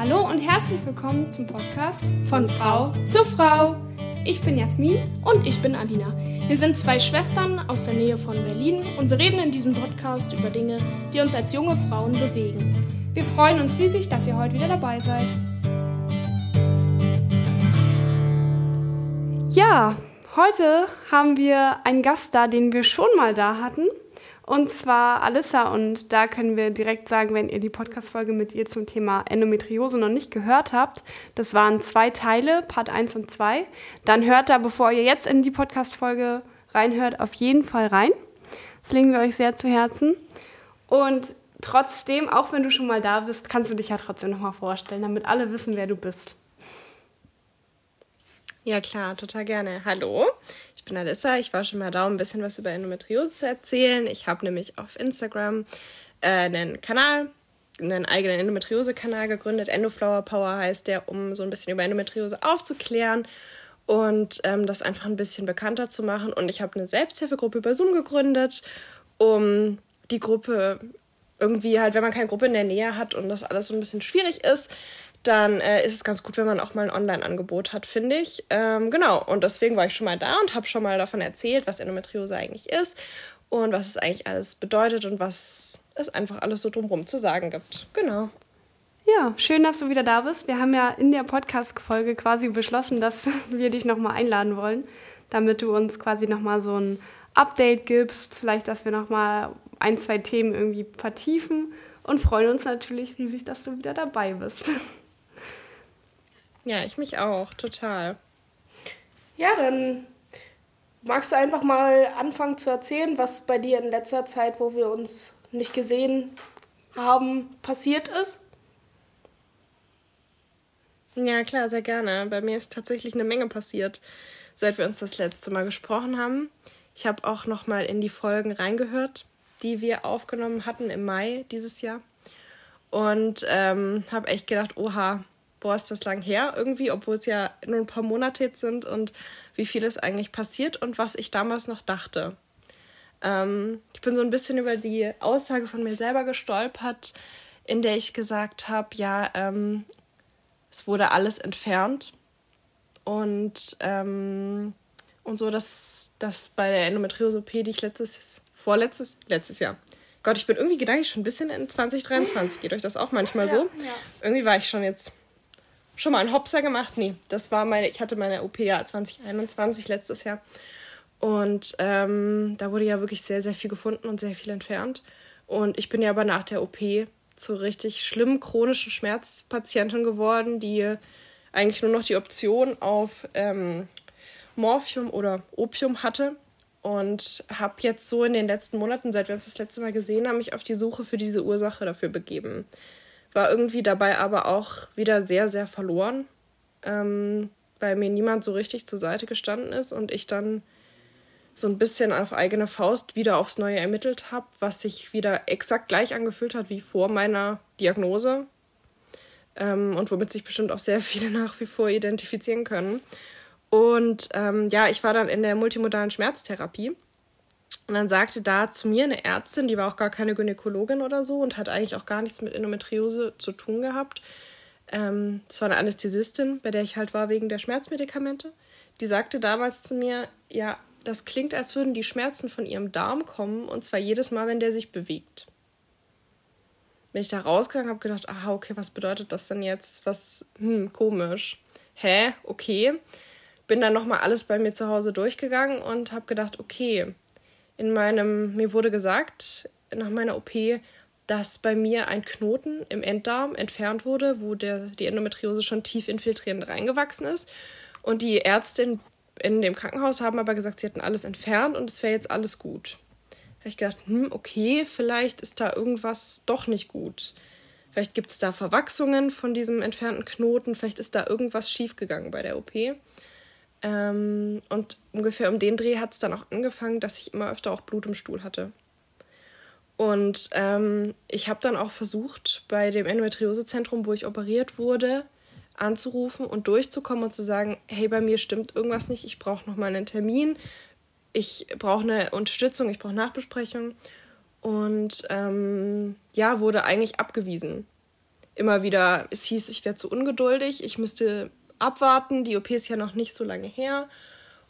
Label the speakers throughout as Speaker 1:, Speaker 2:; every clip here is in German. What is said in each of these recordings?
Speaker 1: Hallo und herzlich willkommen zum Podcast von Frau zu Frau. Ich bin Jasmin
Speaker 2: und ich bin Alina. Wir sind zwei Schwestern aus der Nähe von Berlin und wir reden in diesem Podcast über Dinge, die uns als junge Frauen bewegen.
Speaker 1: Wir freuen uns riesig, dass ihr heute wieder dabei seid. Ja, heute haben wir einen Gast da, den wir schon mal da hatten. Und zwar Alissa. Und da können wir direkt sagen, wenn ihr die Podcast-Folge mit ihr zum Thema Endometriose noch nicht gehört habt, das waren zwei Teile, Part 1 und 2. Dann hört da, bevor ihr jetzt in die Podcast-Folge reinhört, auf jeden Fall rein. Das legen wir euch sehr zu Herzen. Und trotzdem, auch wenn du schon mal da bist, kannst du dich ja trotzdem nochmal vorstellen, damit alle wissen, wer du bist.
Speaker 3: Ja, klar, total gerne. Hallo, bin Alissa. Ich war schon mal da, um ein bisschen was über Endometriose zu erzählen. Ich habe nämlich auf Instagram äh, einen Kanal, einen eigenen Endometriose-Kanal gegründet. Endoflower Power heißt der, um so ein bisschen über Endometriose aufzuklären und ähm, das einfach ein bisschen bekannter zu machen. Und ich habe eine Selbsthilfegruppe über Zoom gegründet, um die Gruppe irgendwie halt, wenn man keine Gruppe in der Nähe hat und das alles so ein bisschen schwierig ist, dann äh, ist es ganz gut, wenn man auch mal ein Online-Angebot hat, finde ich. Ähm, genau, und deswegen war ich schon mal da und habe schon mal davon erzählt, was Endometriose eigentlich ist und was es eigentlich alles bedeutet und was es einfach alles so drumherum zu sagen gibt. Genau.
Speaker 1: Ja, schön, dass du wieder da bist. Wir haben ja in der Podcast-Folge quasi beschlossen, dass wir dich nochmal einladen wollen, damit du uns quasi nochmal so ein Update gibst. Vielleicht, dass wir nochmal ein, zwei Themen irgendwie vertiefen und freuen uns natürlich riesig, dass du wieder dabei bist.
Speaker 3: Ja, ich mich auch, total.
Speaker 2: Ja, dann magst du einfach mal anfangen zu erzählen, was bei dir in letzter Zeit, wo wir uns nicht gesehen haben, passiert ist?
Speaker 3: Ja, klar, sehr gerne. Bei mir ist tatsächlich eine Menge passiert, seit wir uns das letzte Mal gesprochen haben. Ich habe auch noch mal in die Folgen reingehört, die wir aufgenommen hatten im Mai dieses Jahr und ähm, habe echt gedacht, oha, boah, ist das lang her irgendwie, obwohl es ja nur ein paar Monate jetzt sind und wie viel ist eigentlich passiert und was ich damals noch dachte. Ähm, ich bin so ein bisschen über die Aussage von mir selber gestolpert, in der ich gesagt habe, ja, ähm, es wurde alles entfernt und, ähm, und so, dass das bei der Endometriose-OP, die ich letztes, vorletztes, letztes Jahr, Gott, ich bin irgendwie gedanklich schon ein bisschen in 2023. Geht euch das auch manchmal ja, so? Ja. Irgendwie war ich schon jetzt schon mal einen Hopser gemacht? Nee, das war meine, ich hatte meine OP ja 2021 letztes Jahr. Und ähm, da wurde ja wirklich sehr, sehr viel gefunden und sehr viel entfernt. Und ich bin ja aber nach der OP zu richtig schlimmen chronischen Schmerzpatientin geworden, die eigentlich nur noch die Option auf ähm, Morphium oder Opium hatte. Und habe jetzt so in den letzten Monaten, seit wir uns das letzte Mal gesehen haben, mich auf die Suche für diese Ursache dafür begeben war irgendwie dabei aber auch wieder sehr, sehr verloren, ähm, weil mir niemand so richtig zur Seite gestanden ist und ich dann so ein bisschen auf eigene Faust wieder aufs Neue ermittelt habe, was sich wieder exakt gleich angefühlt hat wie vor meiner Diagnose ähm, und womit sich bestimmt auch sehr viele nach wie vor identifizieren können. Und ähm, ja, ich war dann in der multimodalen Schmerztherapie und dann sagte da zu mir eine Ärztin, die war auch gar keine Gynäkologin oder so und hat eigentlich auch gar nichts mit Endometriose zu tun gehabt. Ähm, das war eine Anästhesistin, bei der ich halt war wegen der Schmerzmedikamente. Die sagte damals zu mir, ja, das klingt, als würden die Schmerzen von ihrem Darm kommen und zwar jedes Mal, wenn der sich bewegt. Bin ich da rausgegangen, habe gedacht, aha, okay, was bedeutet das denn jetzt? Was, hm, komisch. Hä, okay. Bin dann nochmal alles bei mir zu Hause durchgegangen und habe gedacht, okay, in meinem, mir wurde gesagt, nach meiner OP, dass bei mir ein Knoten im Enddarm entfernt wurde, wo der, die Endometriose schon tief infiltrierend reingewachsen ist. Und die Ärztin in dem Krankenhaus haben aber gesagt, sie hätten alles entfernt und es wäre jetzt alles gut. Da habe ich gedacht, hm, okay, vielleicht ist da irgendwas doch nicht gut. Vielleicht gibt es da Verwachsungen von diesem entfernten Knoten, vielleicht ist da irgendwas schiefgegangen bei der OP. Ähm, und ungefähr um den Dreh hat es dann auch angefangen, dass ich immer öfter auch Blut im Stuhl hatte. Und ähm, ich habe dann auch versucht, bei dem Endometriosezentrum, wo ich operiert wurde, anzurufen und durchzukommen und zu sagen, hey, bei mir stimmt irgendwas nicht, ich brauche nochmal einen Termin, ich brauche eine Unterstützung, ich brauche Nachbesprechung. Und ähm, ja, wurde eigentlich abgewiesen. immer wieder, es hieß, ich wäre zu ungeduldig, ich müsste abwarten, die OP ist ja noch nicht so lange her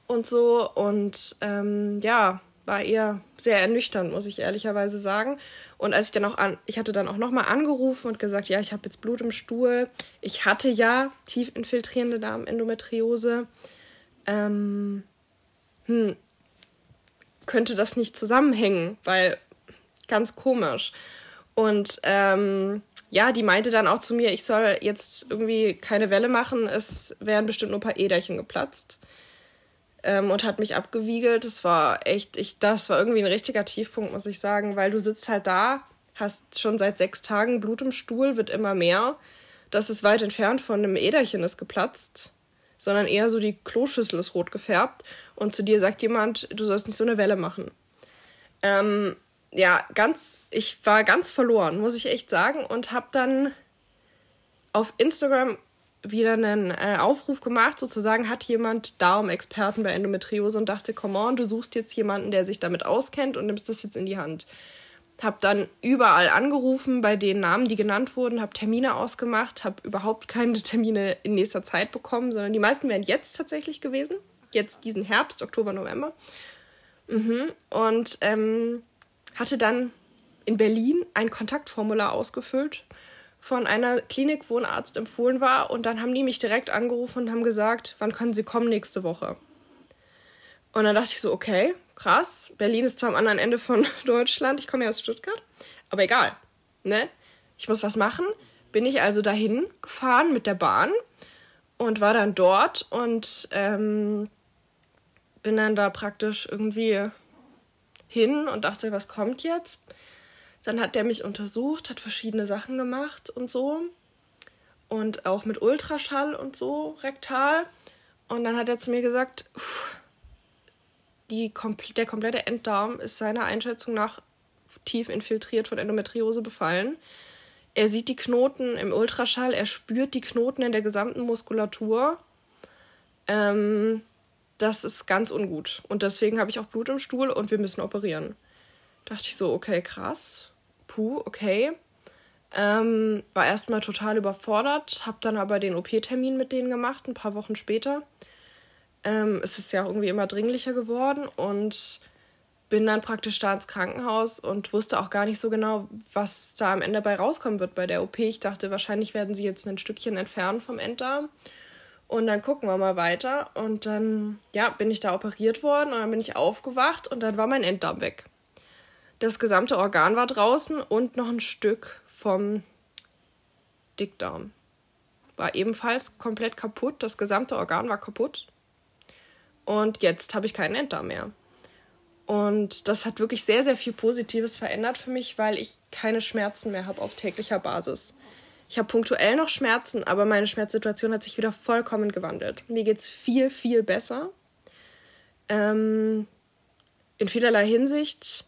Speaker 3: und so. Und ähm, ja, war eher sehr ernüchternd, muss ich ehrlicherweise sagen. Und als ich dann auch an, ich hatte dann auch nochmal angerufen und gesagt, ja, ich habe jetzt Blut im Stuhl. Ich hatte ja tief infiltrierende Darmendometriose. Ähm, hm, könnte das nicht zusammenhängen, weil ganz komisch. Und ähm, ja, die meinte dann auch zu mir, ich soll jetzt irgendwie keine Welle machen, es wären bestimmt nur ein paar Äderchen geplatzt. Ähm, und hat mich abgewiegelt. Das war echt, ich, das war irgendwie ein richtiger Tiefpunkt, muss ich sagen, weil du sitzt halt da, hast schon seit sechs Tagen Blut im Stuhl, wird immer mehr. Das ist weit entfernt von einem Äderchen ist geplatzt, sondern eher so die Kloschüssel ist rot gefärbt. Und zu dir sagt jemand, du sollst nicht so eine Welle machen. Ähm, ja, ganz, ich war ganz verloren, muss ich echt sagen, und habe dann auf Instagram wieder einen äh, Aufruf gemacht, sozusagen hat jemand Darmexperten bei Endometriose und dachte, come on, du suchst jetzt jemanden, der sich damit auskennt und nimmst das jetzt in die Hand. Hab dann überall angerufen bei den Namen, die genannt wurden, hab Termine ausgemacht, hab überhaupt keine Termine in nächster Zeit bekommen, sondern die meisten wären jetzt tatsächlich gewesen. Jetzt diesen Herbst, Oktober, November. Mhm. Und ähm, hatte dann in Berlin ein Kontaktformular ausgefüllt von einer Klinik, wo ein Arzt empfohlen war. Und dann haben die mich direkt angerufen und haben gesagt, wann können sie kommen nächste Woche. Und dann dachte ich so, okay, krass. Berlin ist zwar am anderen Ende von Deutschland, ich komme ja aus Stuttgart, aber egal. Ne? Ich muss was machen. Bin ich also dahin gefahren mit der Bahn und war dann dort und ähm, bin dann da praktisch irgendwie hin und dachte, was kommt jetzt? Dann hat der mich untersucht, hat verschiedene Sachen gemacht und so. Und auch mit Ultraschall und so, rektal. Und dann hat er zu mir gesagt, die, der komplette Enddarm ist seiner Einschätzung nach tief infiltriert von Endometriose befallen. Er sieht die Knoten im Ultraschall, er spürt die Knoten in der gesamten Muskulatur. Ähm, das ist ganz ungut. Und deswegen habe ich auch Blut im Stuhl und wir müssen operieren. Dachte ich so, okay, krass. Puh, okay. Ähm, war erstmal total überfordert, habe dann aber den OP-Termin mit denen gemacht, ein paar Wochen später. Ähm, es ist ja auch irgendwie immer dringlicher geworden und bin dann praktisch da ins Krankenhaus und wusste auch gar nicht so genau, was da am Ende bei rauskommen wird bei der OP. Ich dachte, wahrscheinlich werden sie jetzt ein Stückchen entfernen vom Enddarm. Und dann gucken wir mal weiter. Und dann, ja, bin ich da operiert worden und dann bin ich aufgewacht und dann war mein Enddarm weg. Das gesamte Organ war draußen und noch ein Stück vom Dickdarm. War ebenfalls komplett kaputt. Das gesamte Organ war kaputt. Und jetzt habe ich keinen Enddarm mehr. Und das hat wirklich sehr, sehr viel Positives verändert für mich, weil ich keine Schmerzen mehr habe auf täglicher Basis. Ich habe punktuell noch Schmerzen, aber meine Schmerzsituation hat sich wieder vollkommen gewandelt. Mir geht es viel, viel besser. Ähm, in vielerlei Hinsicht.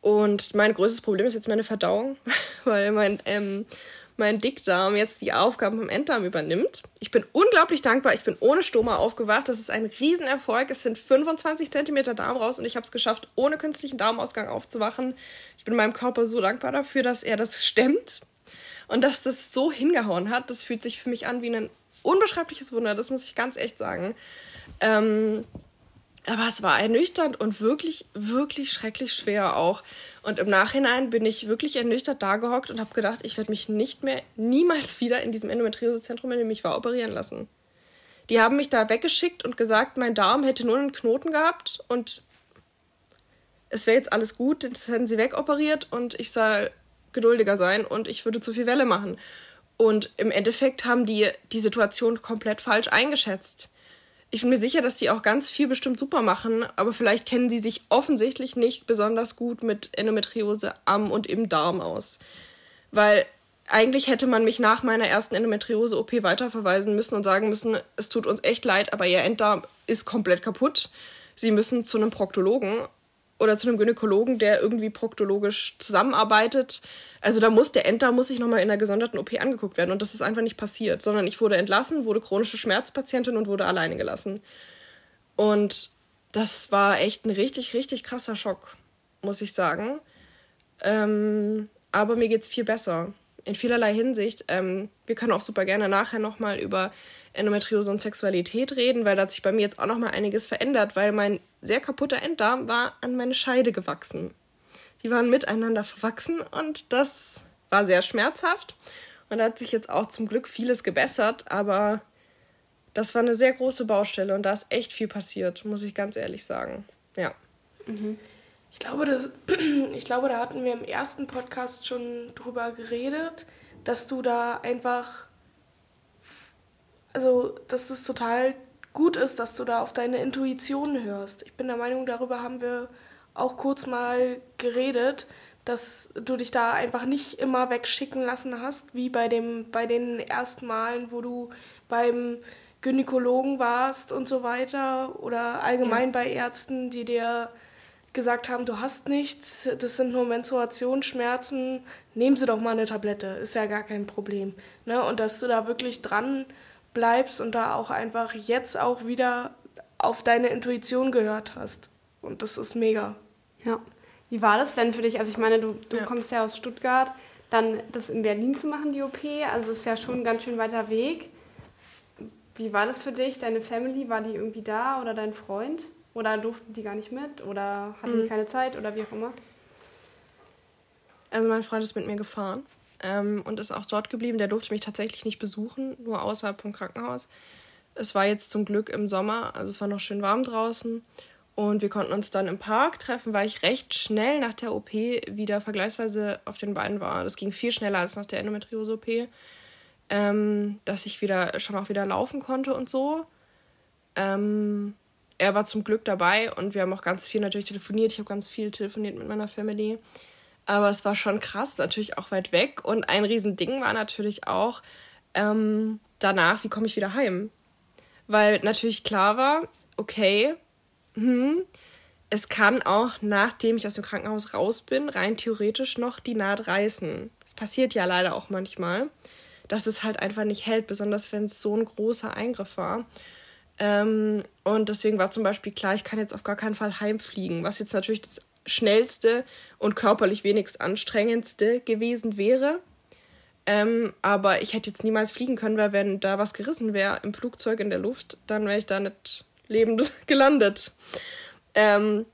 Speaker 3: Und mein größtes Problem ist jetzt meine Verdauung, weil mein, ähm, mein Dickdarm jetzt die Aufgaben vom Enddarm übernimmt. Ich bin unglaublich dankbar. Ich bin ohne Stoma aufgewacht. Das ist ein Riesenerfolg. Es sind 25 Zentimeter Darm raus und ich habe es geschafft, ohne künstlichen Darmausgang aufzuwachen. Ich bin meinem Körper so dankbar dafür, dass er das stemmt. Und dass das so hingehauen hat, das fühlt sich für mich an wie ein unbeschreibliches Wunder, das muss ich ganz echt sagen. Ähm, aber es war ernüchternd und wirklich, wirklich schrecklich schwer auch. Und im Nachhinein bin ich wirklich ernüchtert da gehockt und habe gedacht, ich werde mich nicht mehr, niemals wieder in diesem Endometriosezentrum, in dem ich war, operieren lassen. Die haben mich da weggeschickt und gesagt, mein Darm hätte nur einen Knoten gehabt und es wäre jetzt alles gut, das hätten sie wegoperiert und ich soll geduldiger sein und ich würde zu viel Welle machen. Und im Endeffekt haben die die Situation komplett falsch eingeschätzt. Ich bin mir sicher, dass die auch ganz viel bestimmt super machen, aber vielleicht kennen sie sich offensichtlich nicht besonders gut mit Endometriose am und im Darm aus. Weil eigentlich hätte man mich nach meiner ersten Endometriose-OP weiterverweisen müssen und sagen müssen, es tut uns echt leid, aber ihr Enddarm ist komplett kaputt. Sie müssen zu einem Proktologen oder zu einem Gynäkologen, der irgendwie proktologisch zusammenarbeitet. Also da muss der Enddarm muss ich nochmal in einer gesonderten OP angeguckt werden und das ist einfach nicht passiert, sondern ich wurde entlassen, wurde chronische Schmerzpatientin und wurde alleine gelassen. Und das war echt ein richtig, richtig krasser Schock, muss ich sagen. Ähm, aber mir geht's viel besser. in vielerlei Hinsicht. Ähm, wir können auch super gerne nachher nochmal über Endometriose und Sexualität reden, weil da hat sich bei mir jetzt auch nochmal einiges verändert, weil mein sehr kaputter Enddarm war an meine Scheide gewachsen. Die waren miteinander verwachsen und das war sehr schmerzhaft. Und da hat sich jetzt auch zum Glück vieles gebessert, aber das war eine sehr große Baustelle und da ist echt viel passiert, muss ich ganz ehrlich sagen. Ja.
Speaker 2: Mhm. Ich glaube, das, ich glaube, da hatten wir im ersten Podcast schon drüber geredet, dass du da einfach, also, dass das total gut ist, dass du da auf deine Intuition hörst. Ich bin der Meinung, darüber haben wir auch kurz mal geredet, dass du dich da einfach nicht immer wegschicken lassen hast, wie bei, dem, bei den ersten Malen, wo du beim Gynäkologen warst und so weiter oder allgemein ja. bei Ärzten, die dir gesagt haben, du hast nichts, das sind nur Menstruationsschmerzen, nehmen Sie doch mal eine Tablette, ist ja gar kein Problem. Ne? Und dass du da wirklich dran bleibst und da auch einfach jetzt auch wieder auf deine Intuition gehört hast. Und das ist mega.
Speaker 1: Ja. Wie war das denn für dich? Also ich meine, du, du ja. kommst ja aus Stuttgart, dann das in Berlin zu machen, die OP, also ist ja schon ein ganz schön weiter Weg. Wie war das für dich? Deine Family, war die irgendwie da oder dein Freund? Oder durften die gar nicht mit? Oder hatten mhm. die keine Zeit oder wie auch immer?
Speaker 3: Also mein Freund ist mit mir gefahren ähm, und ist auch dort geblieben. Der durfte mich tatsächlich nicht besuchen, nur außerhalb vom Krankenhaus. Es war jetzt zum Glück im Sommer, also es war noch schön warm draußen. Und wir konnten uns dann im Park treffen, weil ich recht schnell nach der OP wieder vergleichsweise auf den Beinen war. Das ging viel schneller als nach der Endometriose-OP, ähm, dass ich wieder schon auch wieder laufen konnte und so. Ähm, er war zum Glück dabei und wir haben auch ganz viel natürlich telefoniert. Ich habe ganz viel telefoniert mit meiner Family. Aber es war schon krass, natürlich auch weit weg. Und ein Riesending war natürlich auch ähm, danach, wie komme ich wieder heim? Weil natürlich klar war, okay, hm, es kann auch, nachdem ich aus dem Krankenhaus raus bin, rein theoretisch noch die Naht reißen. Das passiert ja leider auch manchmal, dass es halt einfach nicht hält, besonders wenn es so ein großer Eingriff war. Ähm, und deswegen war zum Beispiel klar, ich kann jetzt auf gar keinen Fall heimfliegen, was jetzt natürlich das schnellste und körperlich wenigst anstrengendste gewesen wäre. Ähm, aber ich hätte jetzt niemals fliegen können, weil wenn da was gerissen wäre im Flugzeug in der Luft, dann wäre ich da nicht lebend gelandet. Ähm,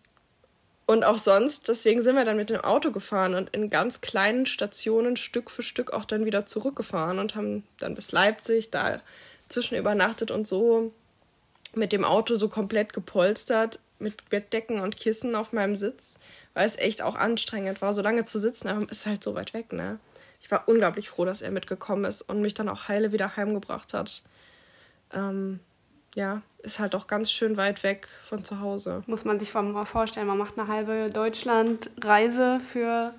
Speaker 3: und auch sonst, deswegen sind wir dann mit dem Auto gefahren und in ganz kleinen Stationen Stück für Stück auch dann wieder zurückgefahren und haben dann bis Leipzig da zwischen übernachtet und so mit dem Auto so komplett gepolstert, mit Bettdecken und Kissen auf meinem Sitz, weil es echt auch anstrengend war, so lange zu sitzen, aber ist halt so weit weg, ne? Ich war unglaublich froh, dass er mitgekommen ist und mich dann auch heile wieder heimgebracht hat. Ähm, ja, ist halt auch ganz schön weit weg von zu Hause.
Speaker 1: Muss man sich mal vorstellen, man macht eine halbe Deutschland-Reise für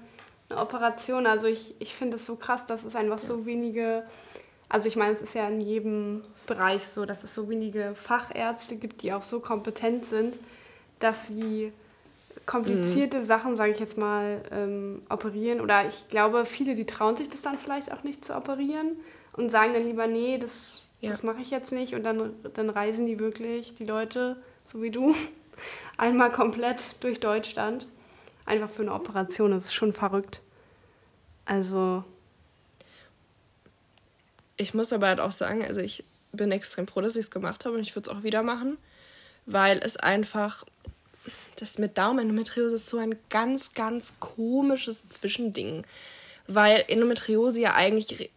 Speaker 1: eine Operation. Also ich, ich finde es so krass, dass es einfach ja. so wenige also ich meine, es ist ja in jedem Bereich so, dass es so wenige Fachärzte gibt, die auch so kompetent sind, dass sie komplizierte mhm. Sachen, sage ich jetzt mal, ähm, operieren. Oder ich glaube, viele, die trauen sich das dann vielleicht auch nicht zu operieren und sagen dann lieber, nee, das, ja. das mache ich jetzt nicht. Und dann, dann reisen die wirklich, die Leute, so wie du, einmal komplett durch Deutschland. Einfach für eine Operation. Das ist schon verrückt. Also
Speaker 3: ich muss aber halt auch sagen, also ich bin extrem froh, dass ich es gemacht habe und ich würde es auch wieder machen, weil es einfach, das mit Darmendometriose ist so ein ganz, ganz komisches Zwischending, weil Endometriose ja eigentlich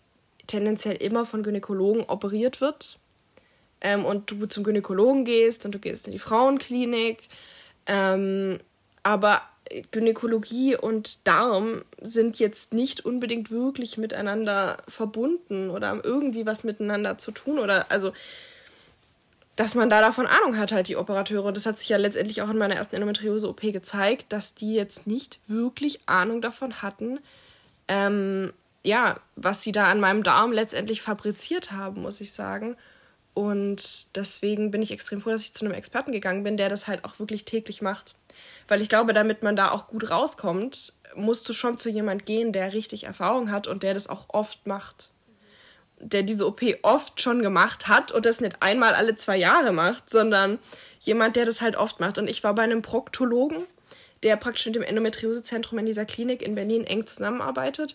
Speaker 3: tendenziell immer von Gynäkologen operiert wird. Ähm, und du zum Gynäkologen gehst und du gehst in die Frauenklinik, ähm, aber Gynäkologie und Darm sind jetzt nicht unbedingt wirklich miteinander verbunden oder haben irgendwie was miteinander zu tun oder also dass man da davon Ahnung hat, halt die Operateure. Das hat sich ja letztendlich auch in meiner ersten Endometriose-OP gezeigt, dass die jetzt nicht wirklich Ahnung davon hatten, ähm, ja, was sie da an meinem Darm letztendlich fabriziert haben, muss ich sagen. Und deswegen bin ich extrem froh, dass ich zu einem Experten gegangen bin, der das halt auch wirklich täglich macht. Weil ich glaube, damit man da auch gut rauskommt, musst du schon zu jemand gehen, der richtig Erfahrung hat und der das auch oft macht. Der diese OP oft schon gemacht hat und das nicht einmal alle zwei Jahre macht, sondern jemand, der das halt oft macht. Und ich war bei einem Proktologen, der praktisch mit dem Endometriosezentrum in dieser Klinik in Berlin eng zusammenarbeitet.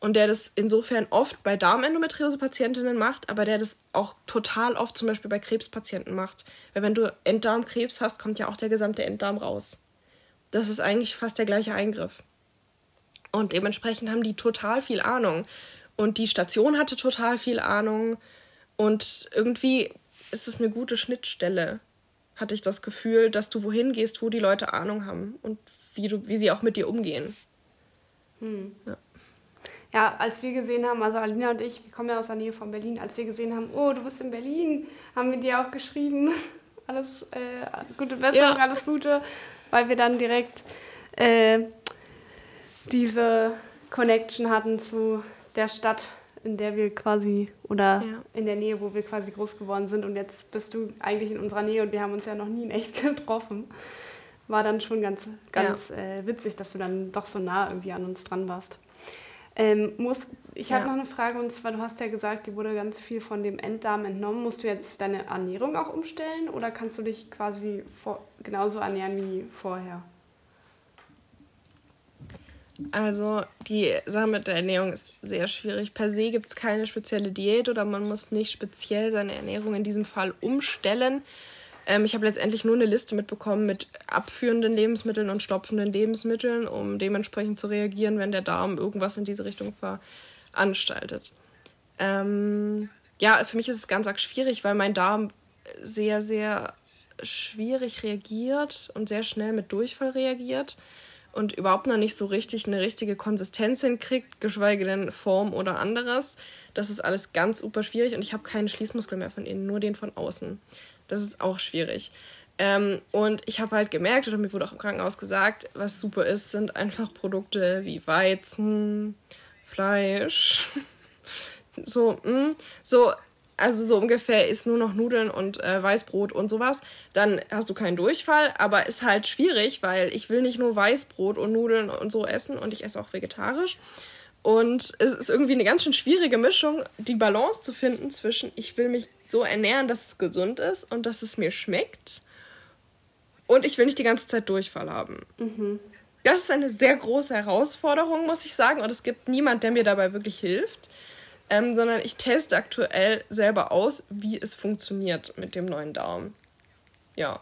Speaker 3: und der das insofern oft bei Darmendometriose-Patientinnen macht, aber der das auch total oft zum Beispiel bei Krebspatienten macht. Weil wenn du Enddarmkrebs hast, kommt ja auch der gesamte Enddarm raus. Das ist eigentlich fast der gleiche Eingriff. Und dementsprechend haben die total viel Ahnung. Und die Station hatte total viel Ahnung. Und irgendwie ist es eine gute Schnittstelle, hatte ich das Gefühl, dass du wohin gehst, wo die Leute Ahnung haben und wie, du, wie sie auch mit dir umgehen.
Speaker 1: Hm. Ja ja, als wir gesehen haben, also Alina und ich, wir kommen ja aus der Nähe von Berlin, als wir gesehen haben, oh, du bist in Berlin, haben wir dir auch geschrieben, alles äh, gute Besserung, ja. alles Gute, weil wir dann direkt äh, diese Connection hatten zu der Stadt, in der wir quasi, oder ja. in der Nähe, wo wir quasi groß geworden sind. Und jetzt bist du eigentlich in unserer Nähe und wir haben uns ja noch nie in echt getroffen. War dann schon ganz, ganz ja. äh, witzig, dass du dann doch so nah irgendwie an uns dran warst. Ähm, muss, ich habe ja. noch eine Frage und zwar, du hast ja gesagt, dir wurde ganz viel von dem Enddarm entnommen. Musst du jetzt deine Ernährung auch umstellen oder kannst du dich quasi vor, genauso ernähren wie vorher?
Speaker 3: Also die Sache mit der Ernährung ist sehr schwierig. Per se gibt es keine spezielle Diät oder man muss nicht speziell seine Ernährung in diesem Fall umstellen. Ähm, ich habe letztendlich nur eine Liste mitbekommen mit abführenden Lebensmitteln und stopfenden Lebensmitteln, um dementsprechend zu reagieren, wenn der Darm irgendwas in diese Richtung veranstaltet. Ähm, ja, für mich ist es ganz arg schwierig, weil mein Darm sehr, sehr schwierig reagiert und sehr schnell mit Durchfall reagiert und überhaupt noch nicht so richtig eine richtige Konsistenz hinkriegt, geschweige denn Form oder anderes. Das ist alles ganz super schwierig und ich habe keinen Schließmuskel mehr von innen, nur den von außen. Das ist auch schwierig. Ähm, und ich habe halt gemerkt, oder mir wurde auch im Krankenhaus gesagt, was super ist, sind einfach Produkte wie Weizen, Fleisch. so, mh, mm, so, also so ungefähr ist nur noch Nudeln und äh, Weißbrot und sowas. Dann hast du keinen Durchfall, aber ist halt schwierig, weil ich will nicht nur Weißbrot und Nudeln und so essen und ich esse auch vegetarisch. Und es ist irgendwie eine ganz schön schwierige Mischung, die Balance zu finden zwischen, ich will mich so ernähren, dass es gesund ist und dass es mir schmeckt. Und ich will nicht die ganze Zeit Durchfall haben. Mhm. Das ist eine sehr große Herausforderung, muss ich sagen. Und es gibt niemand, der mir dabei wirklich hilft. Ähm, sondern ich teste aktuell selber aus, wie es funktioniert mit dem neuen Darm. Ja.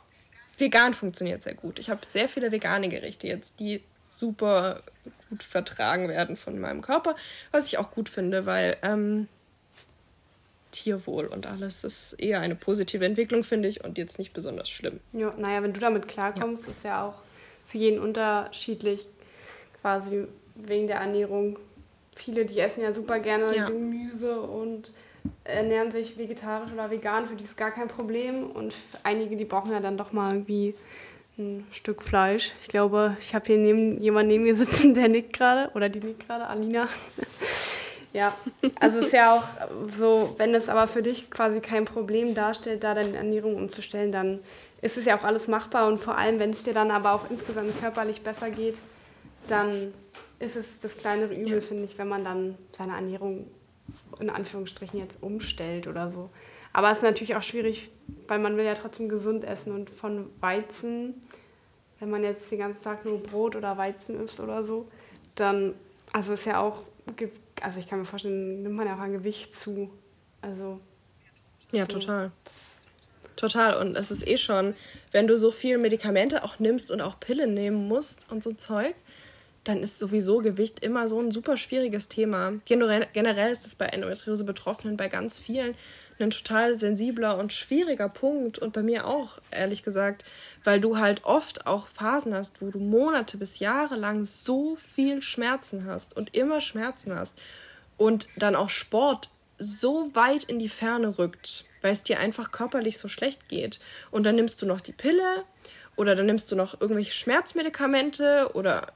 Speaker 3: Vegan funktioniert sehr gut. Ich habe sehr viele vegane Gerichte jetzt, die super gut vertragen werden von meinem Körper, was ich auch gut finde, weil ähm, Tierwohl und alles ist eher eine positive Entwicklung, finde ich, und jetzt nicht besonders schlimm.
Speaker 1: Ja, naja, wenn du damit klarkommst, ja. ist ja auch für jeden unterschiedlich, quasi wegen der Ernährung. Viele, die essen ja super gerne ja. Gemüse und ernähren sich vegetarisch oder vegan, für die ist gar kein Problem. Und einige, die brauchen ja dann doch mal irgendwie ein Stück Fleisch. Ich glaube, ich habe hier neben, jemanden neben mir sitzen, der nickt gerade, oder die nickt gerade, Alina. ja, also ist ja auch so, wenn es aber für dich quasi kein Problem darstellt, da deine Ernährung umzustellen, dann ist es ja auch alles machbar und vor allem, wenn es dir dann aber auch insgesamt körperlich besser geht, dann ist es das kleinere Übel, ja. finde ich, wenn man dann seine Ernährung in Anführungsstrichen jetzt umstellt oder so. Aber es ist natürlich auch schwierig, weil man will ja trotzdem gesund essen und von Weizen, wenn man jetzt den ganzen Tag nur Brot oder Weizen isst oder so, dann, also ist ja auch, also ich kann mir vorstellen, nimmt man ja auch an Gewicht zu. Also.
Speaker 3: Ja, total. Total. Und es ist eh schon, wenn du so viel Medikamente auch nimmst und auch Pillen nehmen musst und so Zeug, dann ist sowieso Gewicht immer so ein super schwieriges Thema. Generell, ist es bei Endometriose-Betroffenen bei ganz vielen ein total sensibler und schwieriger Punkt und bei mir auch, ehrlich gesagt, weil du halt oft auch Phasen hast, wo du Monate bis Jahre lang so viel Schmerzen hast und immer Schmerzen hast und dann auch Sport so weit in die Ferne rückt, weil es dir einfach körperlich so schlecht geht. Und dann nimmst du noch die Pille oder dann nimmst du noch irgendwelche Schmerzmedikamente oder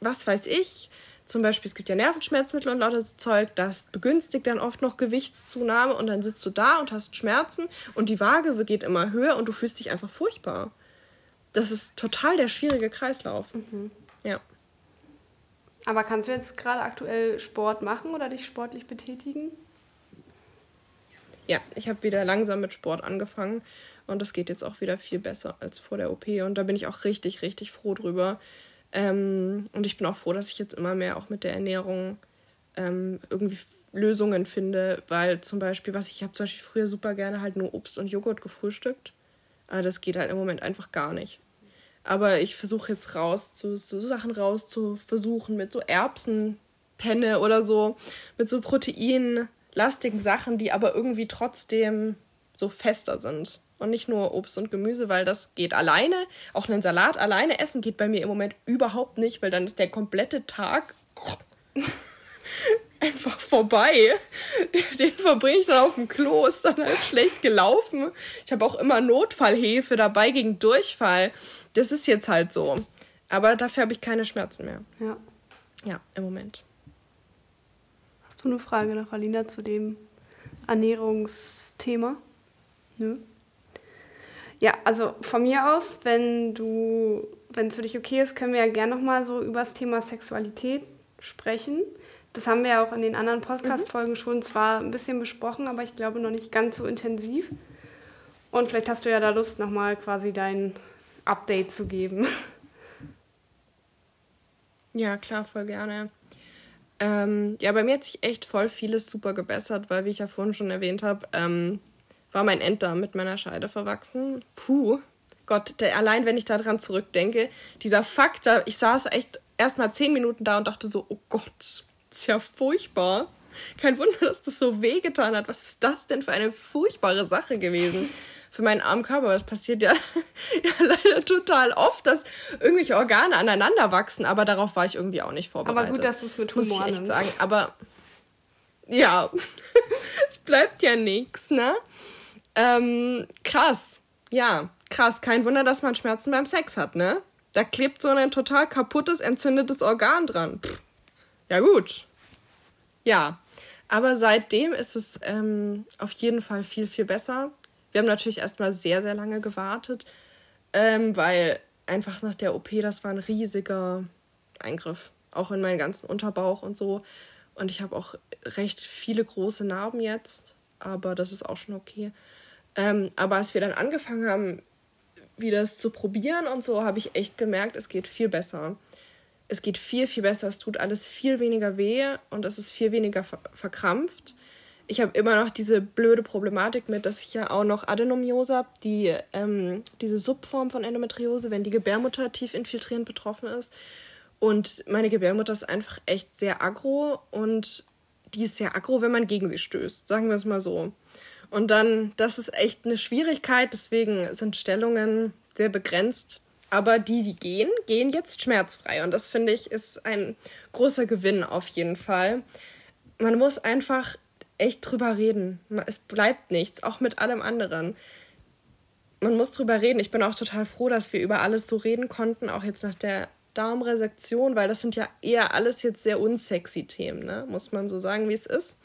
Speaker 3: was weiß ich zum Beispiel, es gibt ja Nervenschmerzmittel und lauter so Zeug, das begünstigt dann oft noch Gewichtszunahme und dann sitzt du da und hast Schmerzen und die Waage geht immer höher und du fühlst dich einfach furchtbar. Das ist total der schwierige Kreislauf. Mhm. Ja.
Speaker 1: Aber kannst du jetzt gerade aktuell Sport machen oder dich sportlich betätigen?
Speaker 3: Ja, ich habe wieder langsam mit Sport angefangen und das geht jetzt auch wieder viel besser als vor der OP und da bin ich auch richtig, richtig froh drüber. Ähm, und ich bin auch froh, dass ich jetzt immer mehr auch mit der Ernährung ähm, irgendwie Lösungen finde, weil zum Beispiel, was ich habe zum Beispiel früher super gerne halt nur Obst und Joghurt gefrühstückt. Aber das geht halt im Moment einfach gar nicht. Aber ich versuche jetzt raus, zu, so Sachen raus zu versuchen mit so Erbsenpenne oder so, mit so proteinlastigen Sachen, die aber irgendwie trotzdem so fester sind. Und nicht nur Obst und Gemüse, weil das geht alleine. Auch einen Salat alleine essen geht bei mir im Moment überhaupt nicht, weil dann ist der komplette Tag einfach vorbei. Den verbringe ich dann auf dem Klo, ist dann halt schlecht gelaufen. Ich habe auch immer Notfallhefe dabei gegen Durchfall. Das ist jetzt halt so. Aber dafür habe ich keine Schmerzen mehr.
Speaker 1: Ja.
Speaker 3: Ja, im Moment.
Speaker 1: Hast du eine Frage noch, Alina, zu dem Ernährungsthema? Nö. Ja, also von mir aus, wenn du, wenn es für dich okay ist, können wir ja gerne nochmal so über das Thema Sexualität sprechen. Das haben wir ja auch in den anderen Podcast-Folgen mhm. schon zwar ein bisschen besprochen, aber ich glaube noch nicht ganz so intensiv. Und vielleicht hast du ja da Lust, nochmal quasi dein Update zu geben.
Speaker 3: Ja, klar, voll gerne. Ähm, ja, bei mir hat sich echt voll vieles super gebessert, weil, wie ich ja vorhin schon erwähnt habe, ähm, war mein Enddarm mit meiner Scheide verwachsen. Puh. Gott, der, allein wenn ich daran zurückdenke, dieser Fakt, ich saß echt erst mal zehn Minuten da und dachte so, oh Gott, ist ja furchtbar. Kein Wunder, dass das so wehgetan hat. Was ist das denn für eine furchtbare Sache gewesen? Für meinen armen Körper. Das passiert ja, ja leider total oft, dass irgendwelche Organe aneinander wachsen, aber darauf war ich irgendwie auch nicht vorbereitet. Aber gut, dass du es mit Humor muss ich echt sagen. Aber ja, es bleibt ja nichts, ne? Ähm, krass. Ja, krass. Kein Wunder, dass man Schmerzen beim Sex hat, ne? Da klebt so ein total kaputtes, entzündetes Organ dran. Pff. Ja, gut. Ja. Aber seitdem ist es ähm, auf jeden Fall viel, viel besser. Wir haben natürlich erstmal sehr, sehr lange gewartet, ähm, weil einfach nach der OP, das war ein riesiger Eingriff. Auch in meinen ganzen Unterbauch und so. Und ich habe auch recht viele große Narben jetzt, aber das ist auch schon okay. Ähm, aber als wir dann angefangen haben, wieder das zu probieren und so, habe ich echt gemerkt, es geht viel besser. Es geht viel, viel besser. Es tut alles viel weniger weh und es ist viel weniger ver verkrampft. Ich habe immer noch diese blöde Problematik mit, dass ich ja auch noch Adenomiose habe, die, ähm, diese Subform von Endometriose, wenn die Gebärmutter tief infiltrierend betroffen ist. Und meine Gebärmutter ist einfach echt sehr aggro und die ist sehr aggro, wenn man gegen sie stößt, sagen wir es mal so. Und dann, das ist echt eine Schwierigkeit, deswegen sind Stellungen sehr begrenzt. Aber die, die gehen, gehen jetzt schmerzfrei. Und das finde ich ist ein großer Gewinn auf jeden Fall. Man muss einfach echt drüber reden. Es bleibt nichts, auch mit allem anderen. Man muss drüber reden. Ich bin auch total froh, dass wir über alles so reden konnten, auch jetzt nach der Darmresektion, weil das sind ja eher alles jetzt sehr unsexy Themen, ne? muss man so sagen, wie es ist.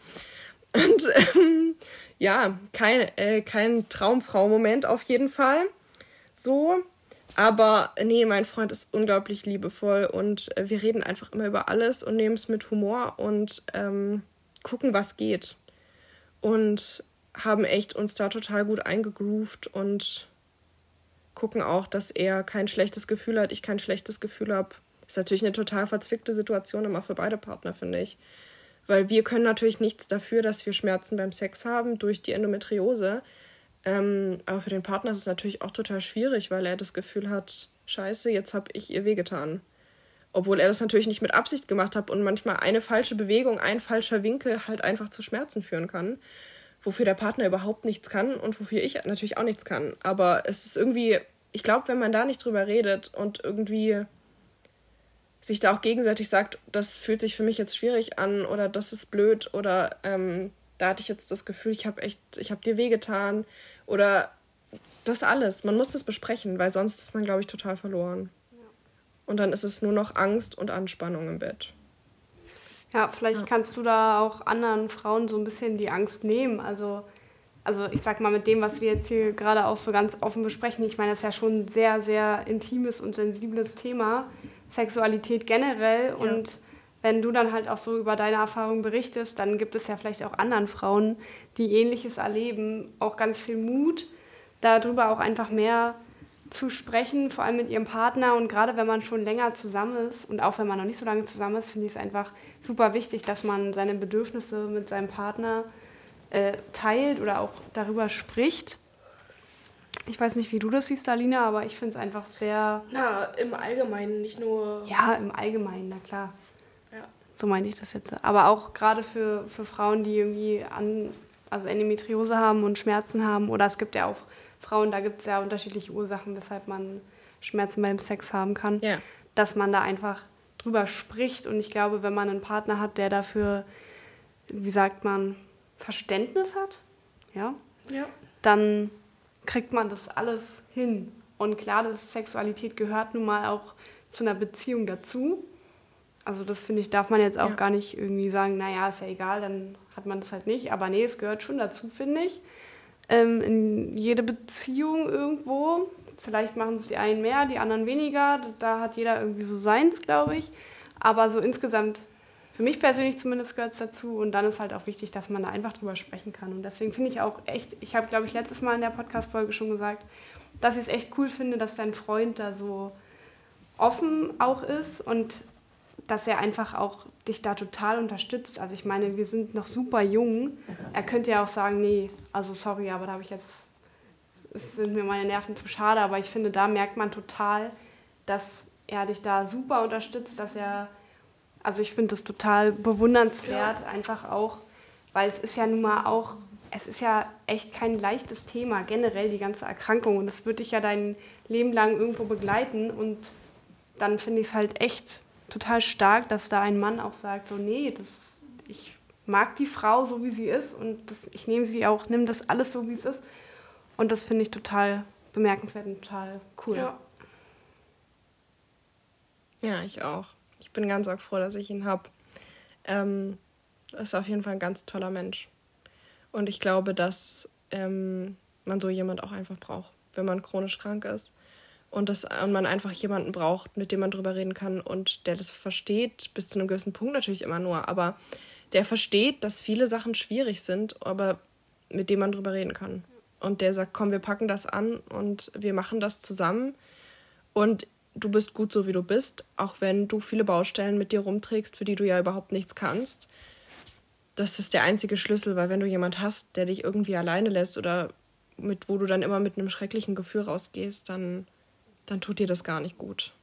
Speaker 3: Und ähm, ja, kein, äh, kein Traumfrau-Moment auf jeden Fall. So. Aber nee, mein Freund ist unglaublich liebevoll und äh, wir reden einfach immer über alles und nehmen es mit Humor und ähm, gucken, was geht. Und haben echt uns da total gut eingegroovt und gucken auch, dass er kein schlechtes Gefühl hat, ich kein schlechtes Gefühl habe. Ist natürlich eine total verzwickte Situation immer für beide Partner, finde ich. Weil wir können natürlich nichts dafür, dass wir Schmerzen beim Sex haben durch die Endometriose. Ähm, aber für den Partner ist es natürlich auch total schwierig, weil er das Gefühl hat, scheiße, jetzt habe ich ihr wehgetan. Obwohl er das natürlich nicht mit Absicht gemacht hat und manchmal eine falsche Bewegung, ein falscher Winkel halt einfach zu Schmerzen führen kann. Wofür der Partner überhaupt nichts kann und wofür ich natürlich auch nichts kann. Aber es ist irgendwie, ich glaube, wenn man da nicht drüber redet und irgendwie sich da auch gegenseitig sagt, das fühlt sich für mich jetzt schwierig an oder das ist blöd oder ähm, da hatte ich jetzt das Gefühl, ich habe echt, ich habe dir wehgetan oder das alles. Man muss das besprechen, weil sonst ist man, glaube ich, total verloren. Ja. Und dann ist es nur noch Angst und Anspannung im Bett.
Speaker 1: Ja, vielleicht ja. kannst du da auch anderen Frauen so ein bisschen die Angst nehmen. Also, also ich sag mal, mit dem, was wir jetzt hier gerade auch so ganz offen besprechen, ich meine, das ist ja schon ein sehr, sehr intimes und sensibles Thema. Sexualität generell. Ja. Und wenn du dann halt auch so über deine Erfahrungen berichtest, dann gibt es ja vielleicht auch anderen Frauen, die ähnliches erleben, auch ganz viel Mut, darüber auch einfach mehr zu sprechen, vor allem mit ihrem Partner und gerade wenn man schon länger zusammen ist und auch wenn man noch nicht so lange zusammen ist, finde ich es einfach super wichtig, dass man seine Bedürfnisse mit seinem Partner äh, teilt oder auch darüber spricht. Ich weiß nicht, wie du das siehst, Alina, aber ich finde es einfach sehr.
Speaker 2: Na, im Allgemeinen, nicht nur.
Speaker 1: Ja, im Allgemeinen, na klar. Ja. So meine ich das jetzt. Aber auch gerade für, für Frauen, die irgendwie an, also Endometriose haben und Schmerzen haben. Oder es gibt ja auch Frauen, da gibt es ja unterschiedliche Ursachen, weshalb man Schmerzen beim Sex haben kann. Ja. Dass man da einfach drüber spricht. Und ich glaube, wenn man einen Partner hat, der dafür, wie sagt man, Verständnis hat, ja, ja. dann kriegt man das alles hin. Und klar, das Sexualität gehört nun mal auch zu einer Beziehung dazu. Also das finde ich, darf man jetzt auch ja. gar nicht irgendwie sagen, naja, ist ja egal, dann hat man das halt nicht. Aber nee, es gehört schon dazu, finde ich. Ähm, in jede Beziehung irgendwo. Vielleicht machen es die einen mehr, die anderen weniger. Da hat jeder irgendwie so seins, glaube ich. Aber so insgesamt für mich persönlich zumindest gehört es dazu. Und dann ist halt auch wichtig, dass man da einfach drüber sprechen kann. Und deswegen finde ich auch echt, ich habe, glaube ich, letztes Mal in der Podcast-Folge schon gesagt, dass ich es echt cool finde, dass dein Freund da so offen auch ist und dass er einfach auch dich da total unterstützt. Also ich meine, wir sind noch super jung. Er könnte ja auch sagen, nee, also sorry, aber da habe ich jetzt, es sind mir meine Nerven zu schade. Aber ich finde, da merkt man total, dass er dich da super unterstützt, dass er also ich finde das total bewundernswert, ja. einfach auch, weil es ist ja nun mal auch, es ist ja echt kein leichtes Thema, generell die ganze Erkrankung. Und es wird dich ja dein Leben lang irgendwo begleiten. Und dann finde ich es halt echt total stark, dass da ein Mann auch sagt, so, nee, das, ich mag die Frau so, wie sie ist. Und das, ich nehme sie auch, nehme das alles so, wie es ist. Und das finde ich total bemerkenswert und total cool.
Speaker 3: Ja. Ja, ich auch bin ganz arg froh, dass ich ihn habe. Ähm, ist auf jeden Fall ein ganz toller Mensch. Und ich glaube, dass ähm, man so jemand auch einfach braucht, wenn man chronisch krank ist. Und, das, und man einfach jemanden braucht, mit dem man drüber reden kann und der das versteht, bis zu einem gewissen Punkt natürlich immer nur, aber der versteht, dass viele Sachen schwierig sind, aber mit dem man drüber reden kann. Und der sagt, komm, wir packen das an und wir machen das zusammen. Und du bist gut so, wie du bist, auch wenn du viele Baustellen mit dir rumträgst, für die du ja überhaupt nichts kannst. Das ist der einzige Schlüssel, weil wenn du jemand hast, der dich irgendwie alleine lässt oder mit, wo du dann immer mit einem schrecklichen Gefühl rausgehst, dann, dann tut dir das gar nicht gut.